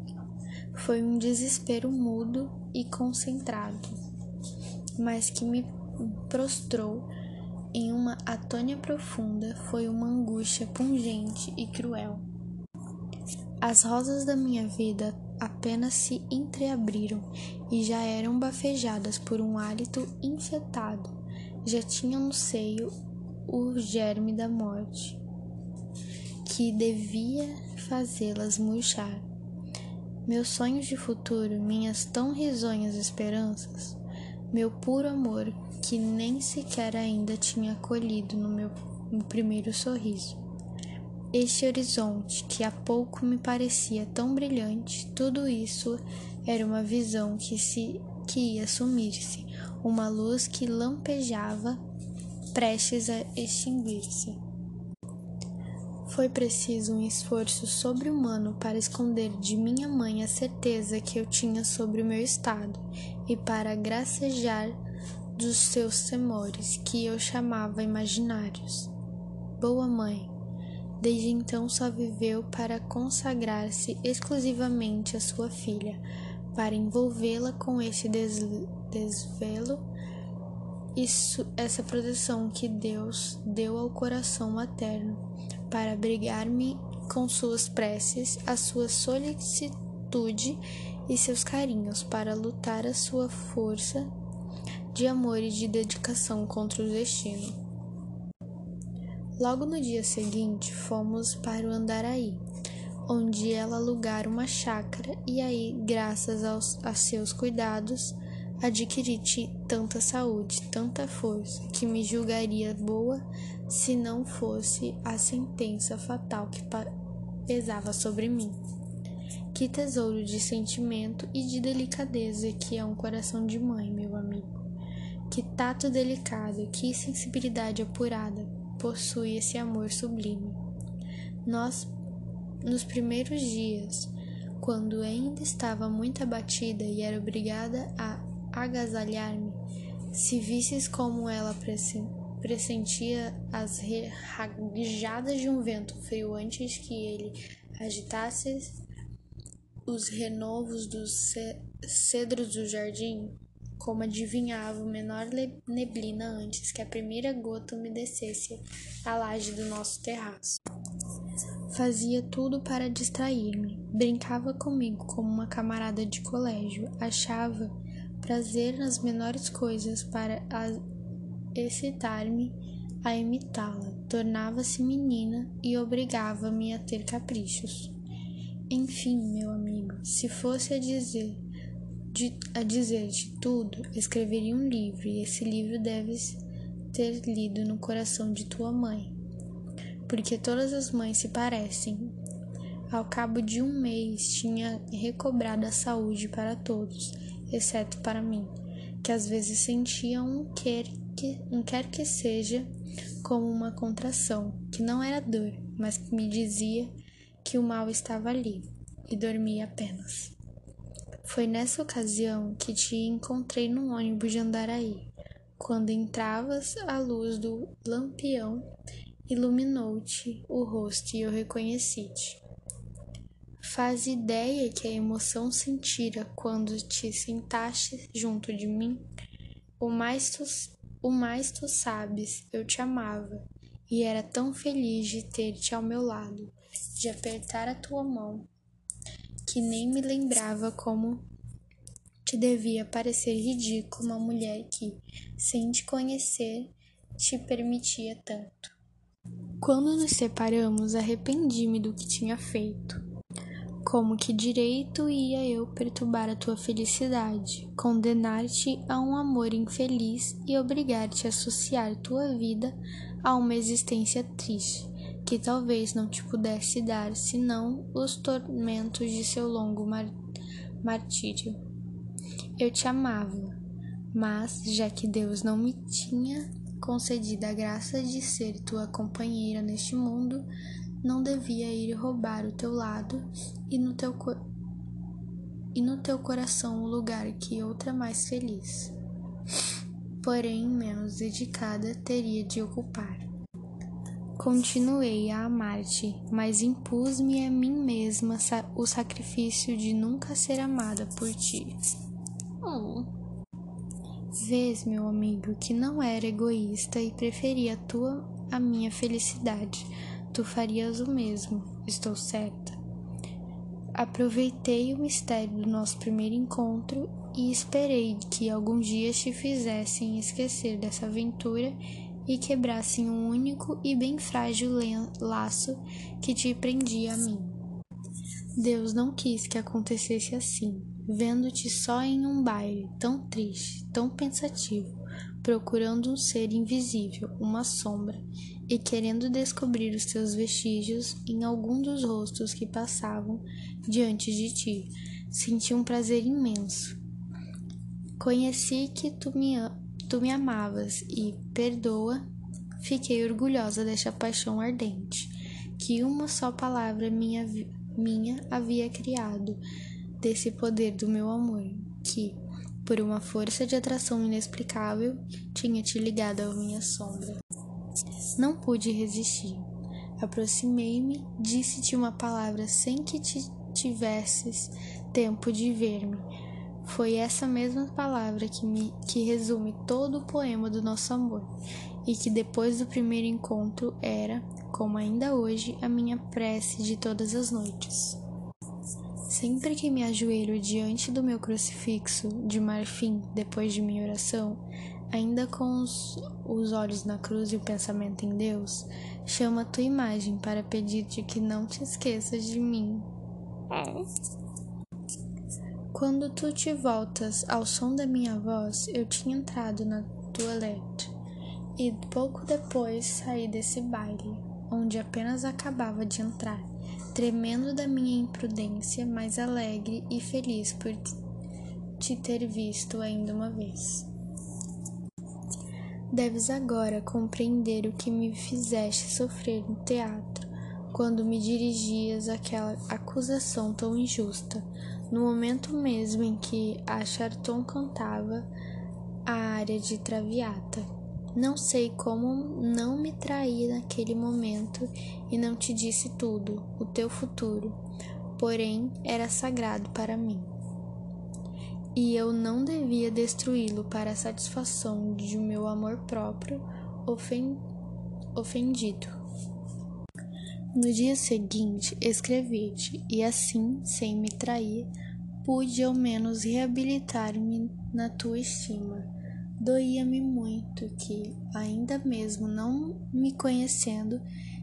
Speaker 1: Foi um desespero mudo e concentrado, mas que me prostrou em uma atônia profunda, foi uma angústia pungente e cruel. As rosas da minha vida apenas se entreabriram e já eram bafejadas por um hálito infetado. Já tinham no seio o germe da morte, que devia fazê-las murchar. Meus sonhos de futuro, minhas tão risonhas esperanças, meu puro amor, que nem sequer ainda tinha acolhido no meu primeiro sorriso este horizonte que há pouco me parecia tão brilhante, tudo isso era uma visão que se que ia sumir-se, uma luz que lampejava, prestes a extinguir-se. Foi preciso um esforço sobre-humano para esconder de minha mãe a certeza que eu tinha sobre o meu estado e para gracejar dos seus temores, que eu chamava imaginários. Boa mãe, Desde então só viveu para consagrar-se exclusivamente à sua filha, para envolvê-la com esse desvelo e essa proteção que Deus deu ao coração materno, para abrigar-me com suas preces, a sua solicitude e seus carinhos, para lutar a sua força de amor e de dedicação contra o destino. Logo no dia seguinte, fomos para o Andaraí, onde ela alugara uma chácara e aí, graças aos, a seus cuidados, adquiri tanta saúde, tanta força, que me julgaria boa se não fosse a sentença fatal que pesava sobre mim. Que tesouro de sentimento e de delicadeza que é um coração de mãe, meu amigo. Que tato delicado, que sensibilidade apurada, possui esse amor sublime. Nós, nos primeiros dias, quando ainda estava muito abatida e era obrigada a agasalhar-me, se visses como ela pressentia as rajadas de um vento frio antes que ele agitasse os renovos dos cedros do jardim, como adivinhava o menor neblina antes que a primeira gota umedecesse a laje do nosso terraço. Fazia tudo para distrair-me, brincava comigo como uma camarada de colégio, achava prazer nas menores coisas para excitar-me a imitá-la, tornava-se menina e obrigava-me a ter caprichos. Enfim, meu amigo, se fosse a dizer de, a dizer-te tudo, escreveria um livro, e esse livro deves ter lido no coração de tua mãe, porque todas as mães se parecem. Ao cabo de um mês, tinha recobrado a saúde para todos, exceto para mim, que às vezes sentia um quer que, um quer que seja como uma contração, que não era dor, mas que me dizia que o mal estava ali, e dormia apenas. Foi nessa ocasião que te encontrei no ônibus de Andaraí. Quando entravas, a luz do lampião iluminou-te o rosto e eu reconheci-te. Faz ideia que a emoção sentira quando te sentaste junto de mim? O mais tu, o mais tu sabes, eu te amava e era tão feliz de ter-te ao meu lado, de apertar a tua mão que nem me lembrava como te devia parecer ridículo uma mulher que, sem te conhecer, te permitia tanto. Quando nos separamos, arrependi-me do que tinha feito. Como que direito ia eu perturbar a tua felicidade, condenar-te a um amor infeliz e obrigar-te a associar tua vida a uma existência triste, que talvez não te pudesse dar senão os tormentos de seu longo mar martírio. Eu te amava, mas já que Deus não me tinha concedido a graça de ser tua companheira neste mundo, não devia ir roubar o teu lado e no teu, e no teu coração o lugar que outra mais feliz, porém menos dedicada, teria de ocupar. Continuei a amar-te, mas impus-me a mim mesma o sacrifício de nunca ser amada por ti. Oh. Vês, meu amigo, que não era egoísta e preferia a tua a minha felicidade tu farias o mesmo, estou certa. Aproveitei o mistério do nosso primeiro encontro e esperei que alguns dias te fizessem esquecer dessa aventura e quebrassem um único e bem frágil laço que te prendia a mim. Deus não quis que acontecesse assim, vendo-te só em um baile, tão triste, tão pensativo, procurando um ser invisível, uma sombra, e querendo descobrir os teus vestígios em algum dos rostos que passavam diante de ti, senti um prazer imenso. Conheci que tu me, tu me amavas e, perdoa, fiquei orgulhosa desta paixão ardente, que uma só palavra minha, minha havia criado, desse poder do meu amor, que, por uma força de atração inexplicável, tinha te ligado à minha sombra. Não pude resistir. Aproximei-me, disse-te uma palavra sem que te tivesses tempo de ver-me. Foi essa mesma palavra que, me, que resume todo o poema do nosso amor, e que depois do primeiro encontro era, como ainda hoje, a minha prece de todas as noites. Sempre que me ajoelho diante do meu crucifixo de marfim depois de minha oração, ainda com os, os olhos na cruz e o pensamento em Deus, chama a tua imagem para pedir-te que não te esqueças de mim. Quando tu te voltas ao som da minha voz, eu tinha entrado na toilette e pouco depois saí desse baile, onde apenas acabava de entrar, tremendo da minha imprudência, mas alegre e feliz por te ter visto ainda uma vez. Deves agora compreender o que me fizeste sofrer no teatro, quando me dirigias aquela acusação tão injusta, no momento mesmo em que a Charton cantava a área de Traviata. Não sei como não me traí naquele momento e não te disse tudo, o teu futuro, porém era sagrado para mim e eu não devia destruí-lo para a satisfação de meu amor próprio ofendido. No dia seguinte, escrevi-te, e assim, sem me trair, pude ao menos reabilitar-me na tua estima. Doía-me muito que, ainda mesmo não me conhecendo,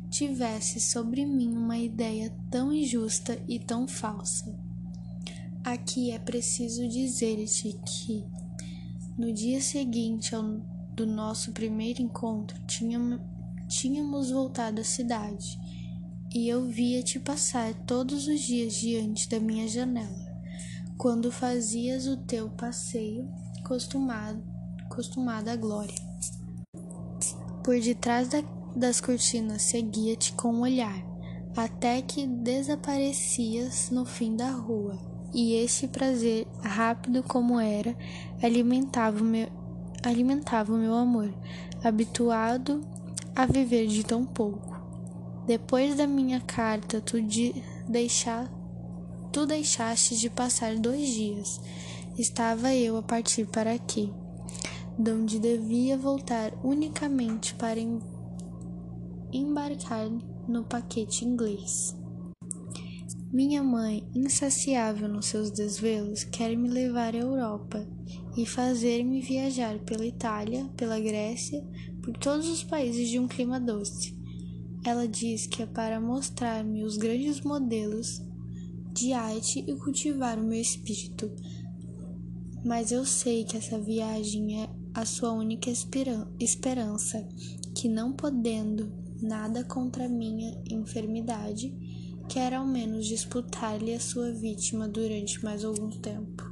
Speaker 1: tivesse sobre mim uma ideia tão injusta e tão falsa. Aqui é preciso dizer-te que, no dia seguinte ao do nosso primeiro encontro, tínhamos, tínhamos voltado à cidade e eu via-te passar todos os dias diante da minha janela, quando fazias o teu passeio costumado, costumada à glória. Por detrás da, das cortinas seguia-te com o um olhar, até que desaparecias no fim da rua e esse prazer, rápido como era, alimentava o meu, alimentava o meu amor, habituado a viver de tão pouco. Depois da minha carta, tu, de deixar, tu deixaste de passar dois dias. Estava eu a partir para aqui, donde devia voltar unicamente para embarcar no paquete inglês. Minha mãe, insaciável nos seus desvelos, quer me levar à Europa e fazer-me viajar pela Itália, pela Grécia, por todos os países de um clima doce. Ela diz que é para mostrar-me os grandes modelos de arte e cultivar o meu espírito. Mas eu sei que essa viagem é a sua única esperança, que não podendo nada contra minha enfermidade, quer ao menos disputar-lhe a sua vítima durante mais algum tempo.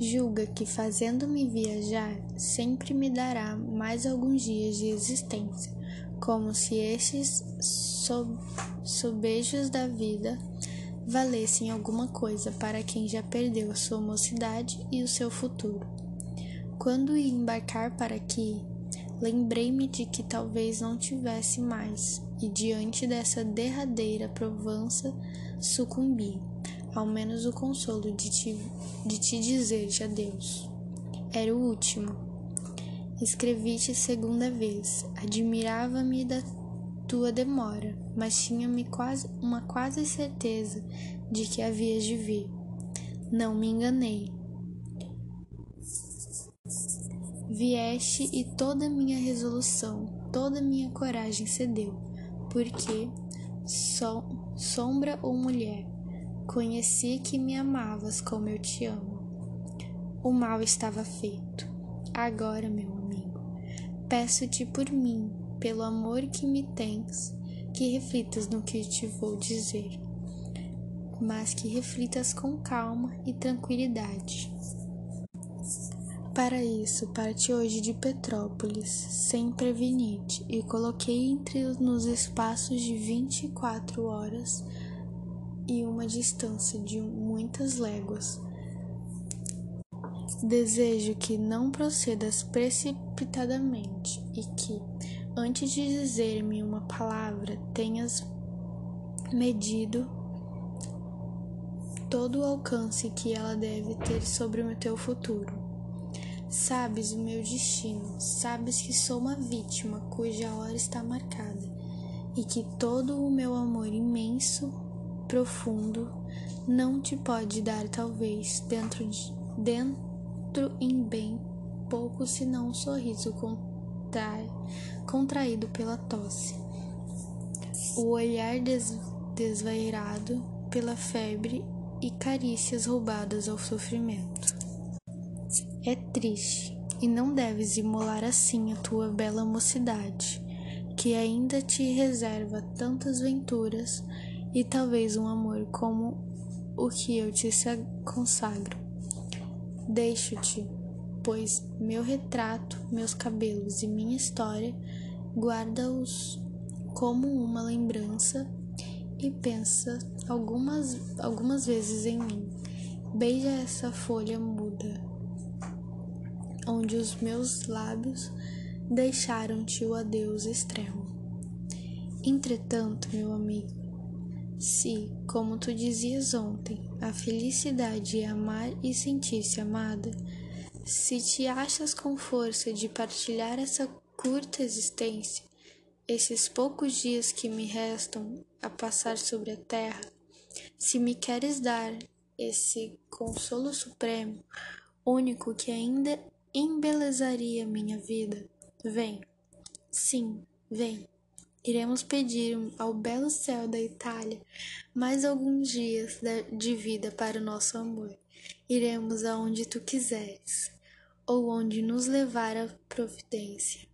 Speaker 1: Julga que fazendo-me viajar sempre me dará mais alguns dias de existência, como se estes sob sobejos da vida valessem alguma coisa para quem já perdeu a sua mocidade e o seu futuro. Quando ia embarcar para aqui, lembrei-me de que talvez não tivesse mais, e diante dessa derradeira provança sucumbi ao menos o consolo de te, de te dizer-te adeus. Era o último. Escrevi-te segunda vez. Admirava-me da tua demora, mas tinha-me quase uma quase certeza de que havias de vir. Não me enganei. Vieste e toda minha resolução, toda minha coragem cedeu, porque, so, sombra ou mulher, Conheci que me amavas como eu te amo. O mal estava feito. Agora, meu peço-te por mim, pelo amor que me tens, que reflitas no que te vou dizer, mas que reflitas com calma e tranquilidade. Para isso, parti hoje de Petrópolis, sem prevenir-te, e coloquei entre nos espaços de vinte e quatro horas e uma distância de muitas léguas. Desejo que não procedas precipitadamente e que, antes de dizer-me uma palavra, tenhas medido todo o alcance que ela deve ter sobre o teu futuro. Sabes o meu destino, sabes que sou uma vítima cuja hora está marcada e que todo o meu amor imenso profundo não te pode dar talvez dentro de dentro em bem pouco senão um sorriso contrai, contraído pela tosse o olhar des, desvairado pela febre e carícias roubadas ao sofrimento é triste e não deves imolar assim a tua bela mocidade que ainda te reserva tantas venturas e talvez um amor como o que eu te consagro. Deixo-te, pois meu retrato, meus cabelos e minha história guarda-os como uma lembrança e pensa algumas, algumas vezes em mim. Beija essa folha muda, onde os meus lábios deixaram-te o adeus extremo. Entretanto, meu amigo, se, como tu dizias ontem, a felicidade é amar e sentir-se amada, se te achas com força de partilhar essa curta existência, esses poucos dias que me restam a passar sobre a terra, se me queres dar esse consolo supremo, único que ainda embelezaria minha vida, vem. Sim, vem. Iremos pedir ao belo céu da Itália mais alguns dias de vida para o nosso amor. Iremos aonde tu quiseres, ou onde nos levar a providência.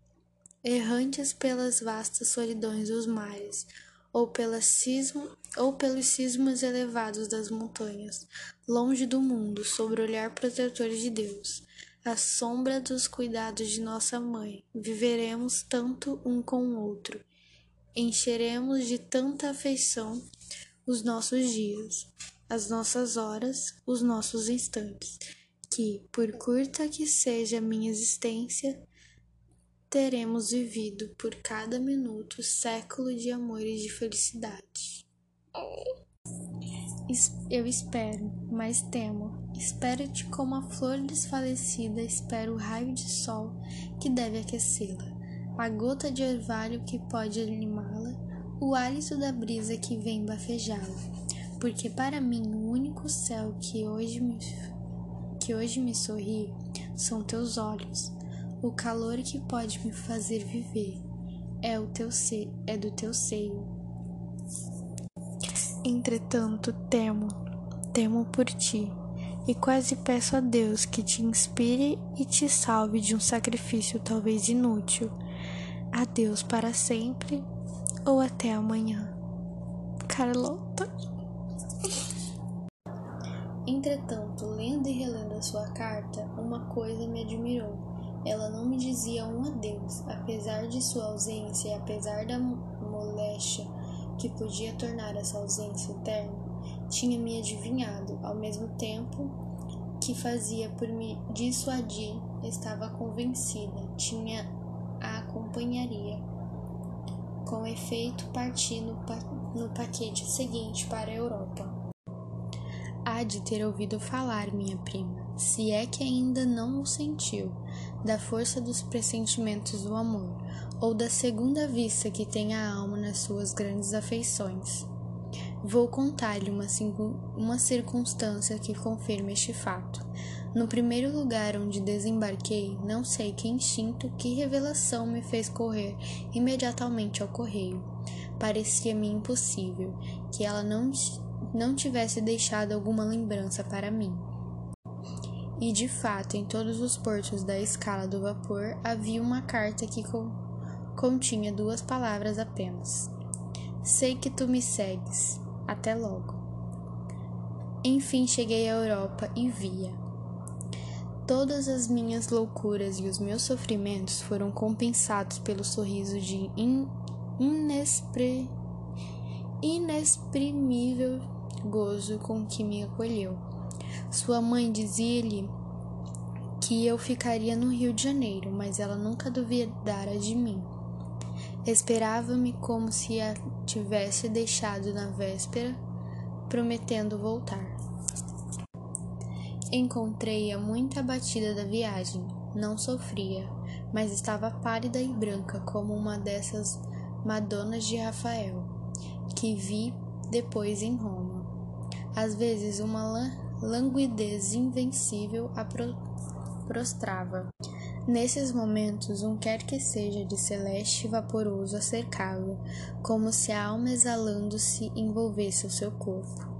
Speaker 1: Errantes pelas vastas solidões dos mares, ou, pela cismo, ou pelos cismos elevados das montanhas, longe do mundo, sob o olhar protetor de Deus, à sombra dos cuidados de nossa mãe, viveremos tanto um com o outro encheremos de tanta afeição os nossos dias, as nossas horas, os nossos instantes, que, por curta que seja a minha existência, teremos vivido por cada minuto século de amor e de felicidade. Eu espero, mas temo. Espero-te como a flor desfalecida espera o raio de sol que deve aquecê-la a gota de orvalho que pode animá-la, o hálito da brisa que vem bafejá-la. Porque para mim o único céu que hoje me, que hoje me sorri são teus olhos. O calor que pode me fazer viver é o teu ser, é do teu seio. Entretanto, temo, temo por ti, e quase peço a Deus que te inspire e te salve de um sacrifício talvez inútil. Adeus para sempre ou até amanhã. Carlota. Entretanto, lendo e relendo a sua carta, uma coisa me admirou. Ela não me dizia um adeus, apesar de sua ausência e apesar da moléstia que podia tornar essa ausência eterna, tinha me adivinhado, ao mesmo tempo que fazia por me dissuadir, estava convencida, tinha a acompanharia. Com efeito, parti no, pa no paquete seguinte para a Europa. Há de ter ouvido falar, minha prima, se é que ainda não o sentiu, da força dos pressentimentos do amor, ou da segunda vista que tem a alma nas suas grandes afeições. Vou contar-lhe uma, uma circunstância que confirma este fato. No primeiro lugar onde desembarquei, não sei que instinto, que revelação me fez correr imediatamente ao correio. Parecia-me impossível que ela não, não tivesse deixado alguma lembrança para mim. E de fato, em todos os portos da escala do vapor havia uma carta que continha duas palavras apenas. Sei que tu me segues. Até logo. Enfim cheguei à Europa e via. Todas as minhas loucuras e os meus sofrimentos foram compensados pelo sorriso de in inexprimível gozo com que me acolheu. Sua mãe dizia-lhe que eu ficaria no Rio de Janeiro, mas ela nunca duvidara de mim. Esperava-me como se a tivesse deixado na véspera, prometendo voltar. Encontrei-a muito abatida da viagem. Não sofria, mas estava pálida e branca como uma dessas Madonas de Rafael, que vi depois em Roma. Às vezes uma languidez invencível a prostrava. Nesses momentos, um quer que seja de celeste vaporoso a cercava, como se a alma exalando-se envolvesse o seu corpo.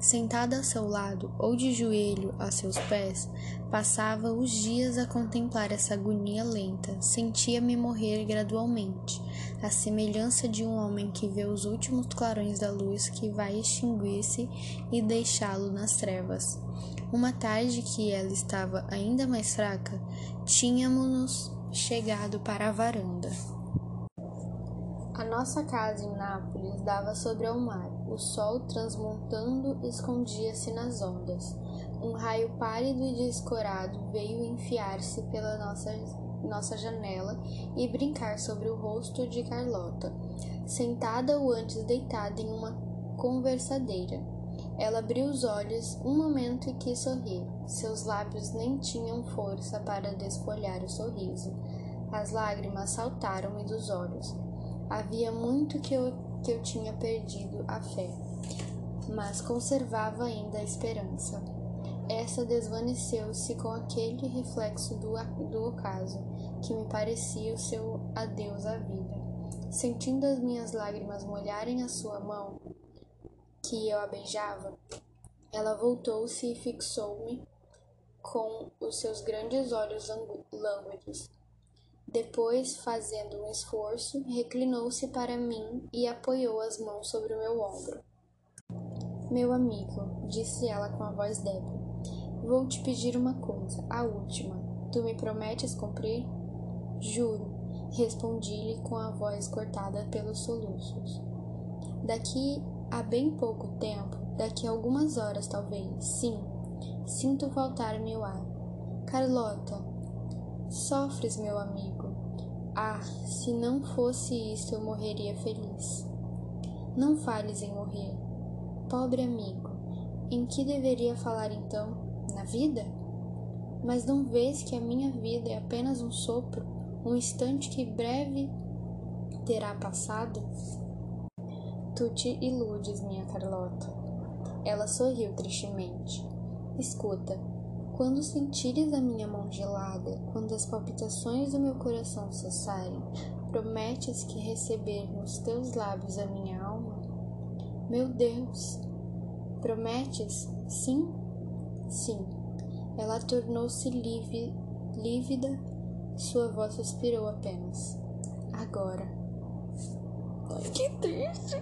Speaker 1: Sentada a seu lado ou de joelho a seus pés, passava os dias a contemplar essa agonia lenta. Sentia-me morrer gradualmente, à semelhança de um homem que vê os últimos clarões da luz que vai extinguir-se e deixá-lo nas trevas. Uma tarde que ela estava ainda mais fraca, tínhamos-nos chegado para a varanda. A nossa casa em Nápoles dava sobre o mar. O sol, transmontando, escondia-se nas ondas. Um raio pálido e descorado veio enfiar-se pela nossa, nossa janela e brincar sobre o rosto de Carlota, sentada ou antes deitada em uma conversadeira. Ela abriu os olhos um momento e quis sorrir. Seus lábios nem tinham força para desfolhar o sorriso. As lágrimas saltaram-me dos olhos. Havia muito que eu, que eu tinha perdido a fé, mas conservava ainda a esperança. Essa desvaneceu-se com aquele reflexo do, do ocaso, que me parecia o seu adeus à vida. Sentindo as minhas lágrimas molharem a sua mão, que eu a beijava, ela voltou-se e fixou-me com os seus grandes olhos lânguidos. Depois, fazendo um esforço, reclinou-se para mim e apoiou as mãos sobre o meu ombro. Meu amigo, disse ela com a voz débil, vou te pedir uma coisa, a última. Tu me prometes cumprir? Juro, respondi-lhe com a voz cortada pelos soluços. Daqui Há bem pouco tempo, daqui a algumas horas talvez, sim, sinto faltar-me o ar. Carlota, sofres, meu amigo. Ah, se não fosse isso, eu morreria feliz. Não fales em morrer. Pobre amigo, em que deveria falar então? Na vida? Mas não vês que a minha vida é apenas um sopro, um instante que breve terá passado? Tu te iludes, minha Carlota. Ela sorriu tristemente. Escuta, quando sentires a minha mão gelada, quando as palpitações do meu coração cessarem, prometes que receber nos teus lábios a minha alma? Meu Deus! Prometes? Sim? Sim. Ela tornou-se lívida, sua voz suspirou apenas. Agora.
Speaker 2: Ai, que triste!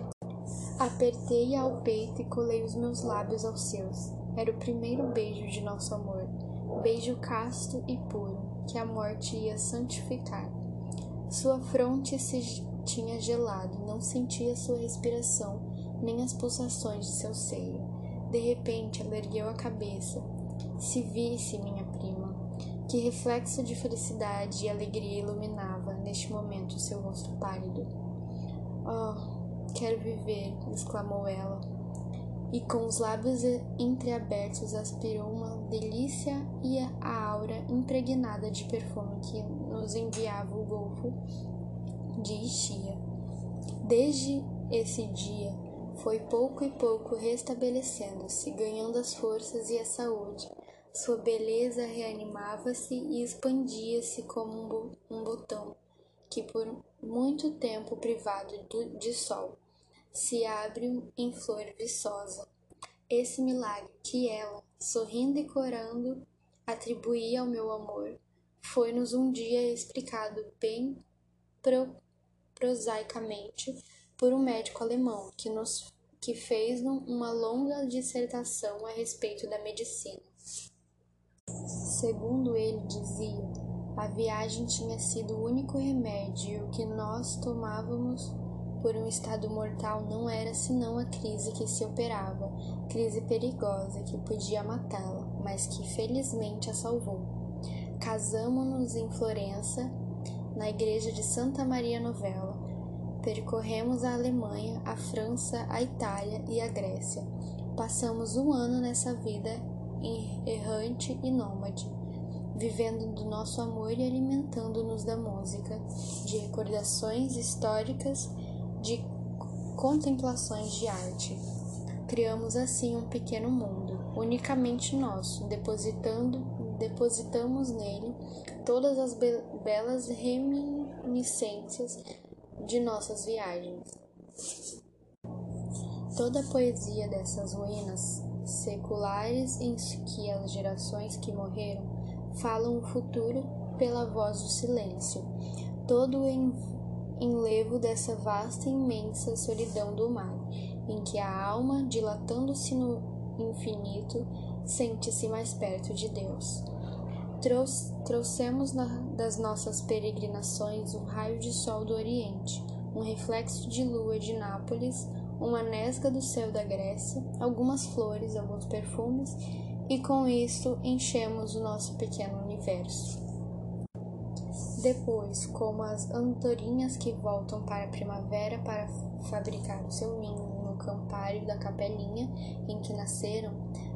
Speaker 1: Apertei-a ao peito e colei os meus lábios aos seus. Era o primeiro beijo de nosso amor, beijo casto e puro, que a morte ia santificar. Sua fronte se tinha gelado, não sentia sua respiração, nem as pulsações de seu seio. De repente, ela ergueu a cabeça. Se visse, minha prima, que reflexo de felicidade e alegria iluminava neste momento seu rosto pálido. Oh, quero viver! exclamou ela. E com os lábios entreabertos aspirou uma delícia e a aura impregnada de perfume que nos enviava o golfo de Ixia. Desde esse dia, foi pouco e pouco restabelecendo-se, ganhando as forças e a saúde. Sua beleza reanimava-se e expandia-se como um botão que, por muito tempo privado de sol, se abre em flor viçosa. Esse milagre que ela, sorrindo e corando, atribuía ao meu amor, foi-nos um dia explicado bem pro prosaicamente por um médico alemão que nos que fez uma longa dissertação a respeito da medicina. Segundo ele dizia, a viagem tinha sido o único remédio que nós tomávamos por um estado mortal não era senão a crise que se operava, crise perigosa que podia matá-la, mas que felizmente a salvou. Casamo-nos em Florença na igreja de Santa Maria Novella. Percorremos a Alemanha, a França, a Itália e a Grécia. Passamos um ano nessa vida errante e nômade, vivendo do nosso amor e alimentando-nos da música, de recordações históricas, de contemplações de arte. Criamos assim um pequeno mundo, unicamente nosso, depositando depositamos nele todas as be belas reminiscências de nossas viagens. Toda a poesia dessas ruínas seculares em que as gerações que morreram falam o futuro pela voz do silêncio. Todo o enlevo dessa vasta e imensa solidão do mar, em que a alma, dilatando-se no infinito, sente-se mais perto de Deus. trouxemos na, das nossas peregrinações um raio de sol do Oriente, um reflexo de lua de Nápoles, uma nesga do céu da Grécia, algumas flores, alguns perfumes, e com isso enchemos o nosso pequeno universo. Depois, como as andorinhas que voltam para a primavera para fabricar o seu ninho no campário da capelinha em que nasceram,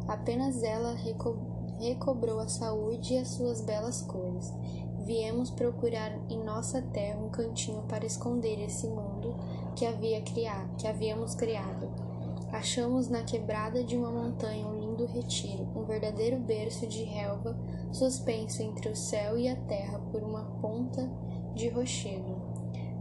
Speaker 1: apenas ela reco recobrou a saúde e as suas belas cores. Viemos procurar em nossa terra um cantinho para esconder esse mundo que havia criado, que havíamos criado. Achamos na quebrada de uma montanha um lindo retiro, um verdadeiro berço de relva suspenso entre o céu e a terra por uma ponta de rochedo.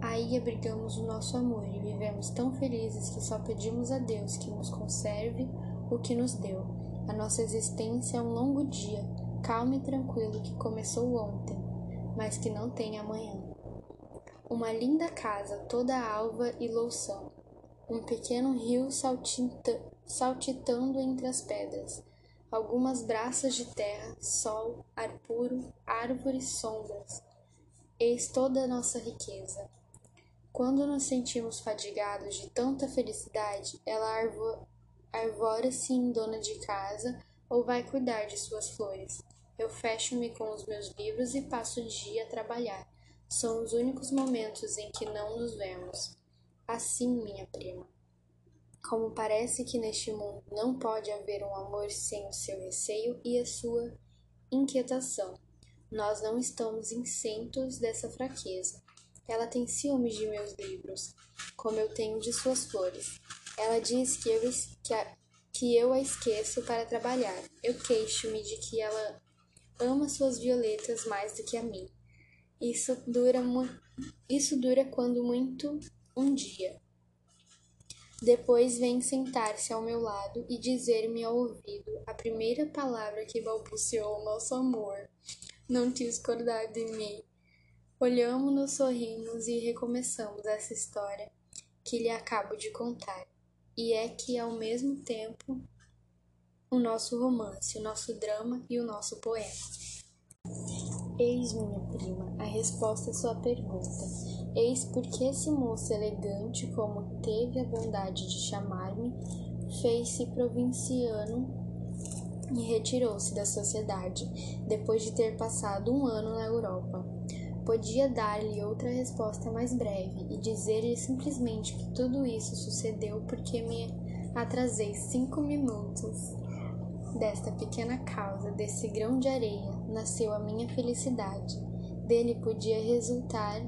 Speaker 1: Aí abrigamos o nosso amor e vivemos tão felizes que só pedimos a Deus que nos conserve o que nos deu. A nossa existência é um longo dia, calmo e tranquilo que começou ontem, mas que não tem amanhã. Uma linda casa toda alva e loução, um pequeno rio saltita saltitando entre as pedras, algumas braças de terra, sol, ar puro, árvores, sombras. Eis toda a nossa riqueza. Quando nos sentimos fadigados de tanta felicidade, ela arvora-se em dona de casa ou vai cuidar de suas flores. Eu fecho-me com os meus livros e passo o dia a trabalhar. São os únicos momentos em que não nos vemos. Assim, minha prima. Como parece que neste mundo não pode haver um amor sem o seu receio e a sua inquietação, nós não estamos isentos dessa fraqueza. Ela tem ciúmes de meus livros, como eu tenho de suas flores. Ela diz que eu, que a, que eu a esqueço para trabalhar. Eu queixo-me de que ela ama suas violetas mais do que a mim. Isso dura, isso dura quando muito um dia. Depois vem sentar-se ao meu lado e dizer-me ao ouvido a primeira palavra que balbuciou nosso amor. Não quis discordar de mim. Olhamos-nos, sorrimos e recomeçamos essa história que lhe acabo de contar. E é que, ao mesmo tempo, o nosso romance, o nosso drama e o nosso poema. Eis, minha prima, a resposta à sua pergunta. Eis porque esse moço elegante, como teve a bondade de chamar-me, fez-se provinciano e retirou-se da sociedade, depois de ter passado um ano na Europa. Podia dar-lhe outra resposta mais breve e dizer-lhe simplesmente que tudo isso sucedeu porque me atrasei cinco minutos Desta pequena causa, desse grão de areia, nasceu a minha felicidade. Dele podia resultar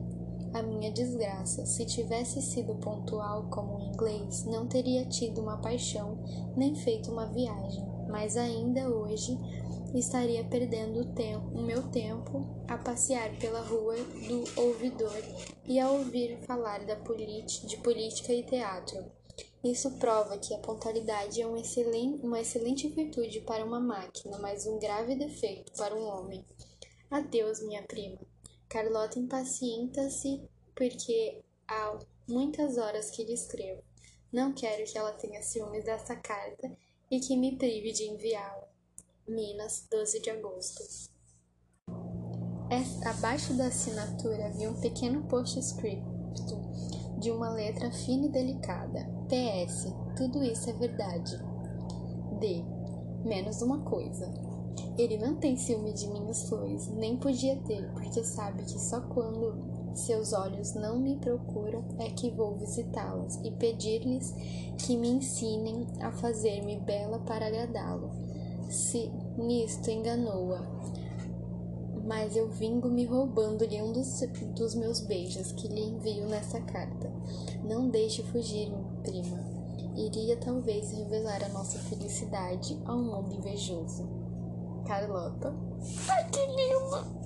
Speaker 1: a minha desgraça. Se tivesse sido pontual como um inglês, não teria tido uma paixão nem feito uma viagem, mas ainda hoje estaria perdendo o, tempo, o meu tempo a passear pela rua do ouvidor e a ouvir falar da de política e teatro. Isso prova que a pontualidade é um excelente, uma excelente virtude para uma máquina, mas um grave defeito para um homem. Adeus, minha prima. Carlota impacienta-se porque há muitas horas que lhe escrevo. Não quero que ela tenha ciúmes desta carta e que me prive de enviá-la. Minas, 12 de agosto. Abaixo da assinatura havia um pequeno postscript de uma letra fina e delicada. PS, tudo isso é verdade. D, menos uma coisa. Ele não tem ciúme de minhas flores, nem podia ter, porque sabe que só quando seus olhos não me procuram é que vou visitá-los e pedir-lhes que me ensinem a fazer-me bela para agradá-lo. Se nisto enganou-a, mas eu vingo me roubando-lhe um dos, dos meus beijos que lhe envio nessa carta. Não deixe fugir, prima. Iria talvez revelar a nossa felicidade ao mundo invejoso. Carlota.
Speaker 2: Ai, que lindo!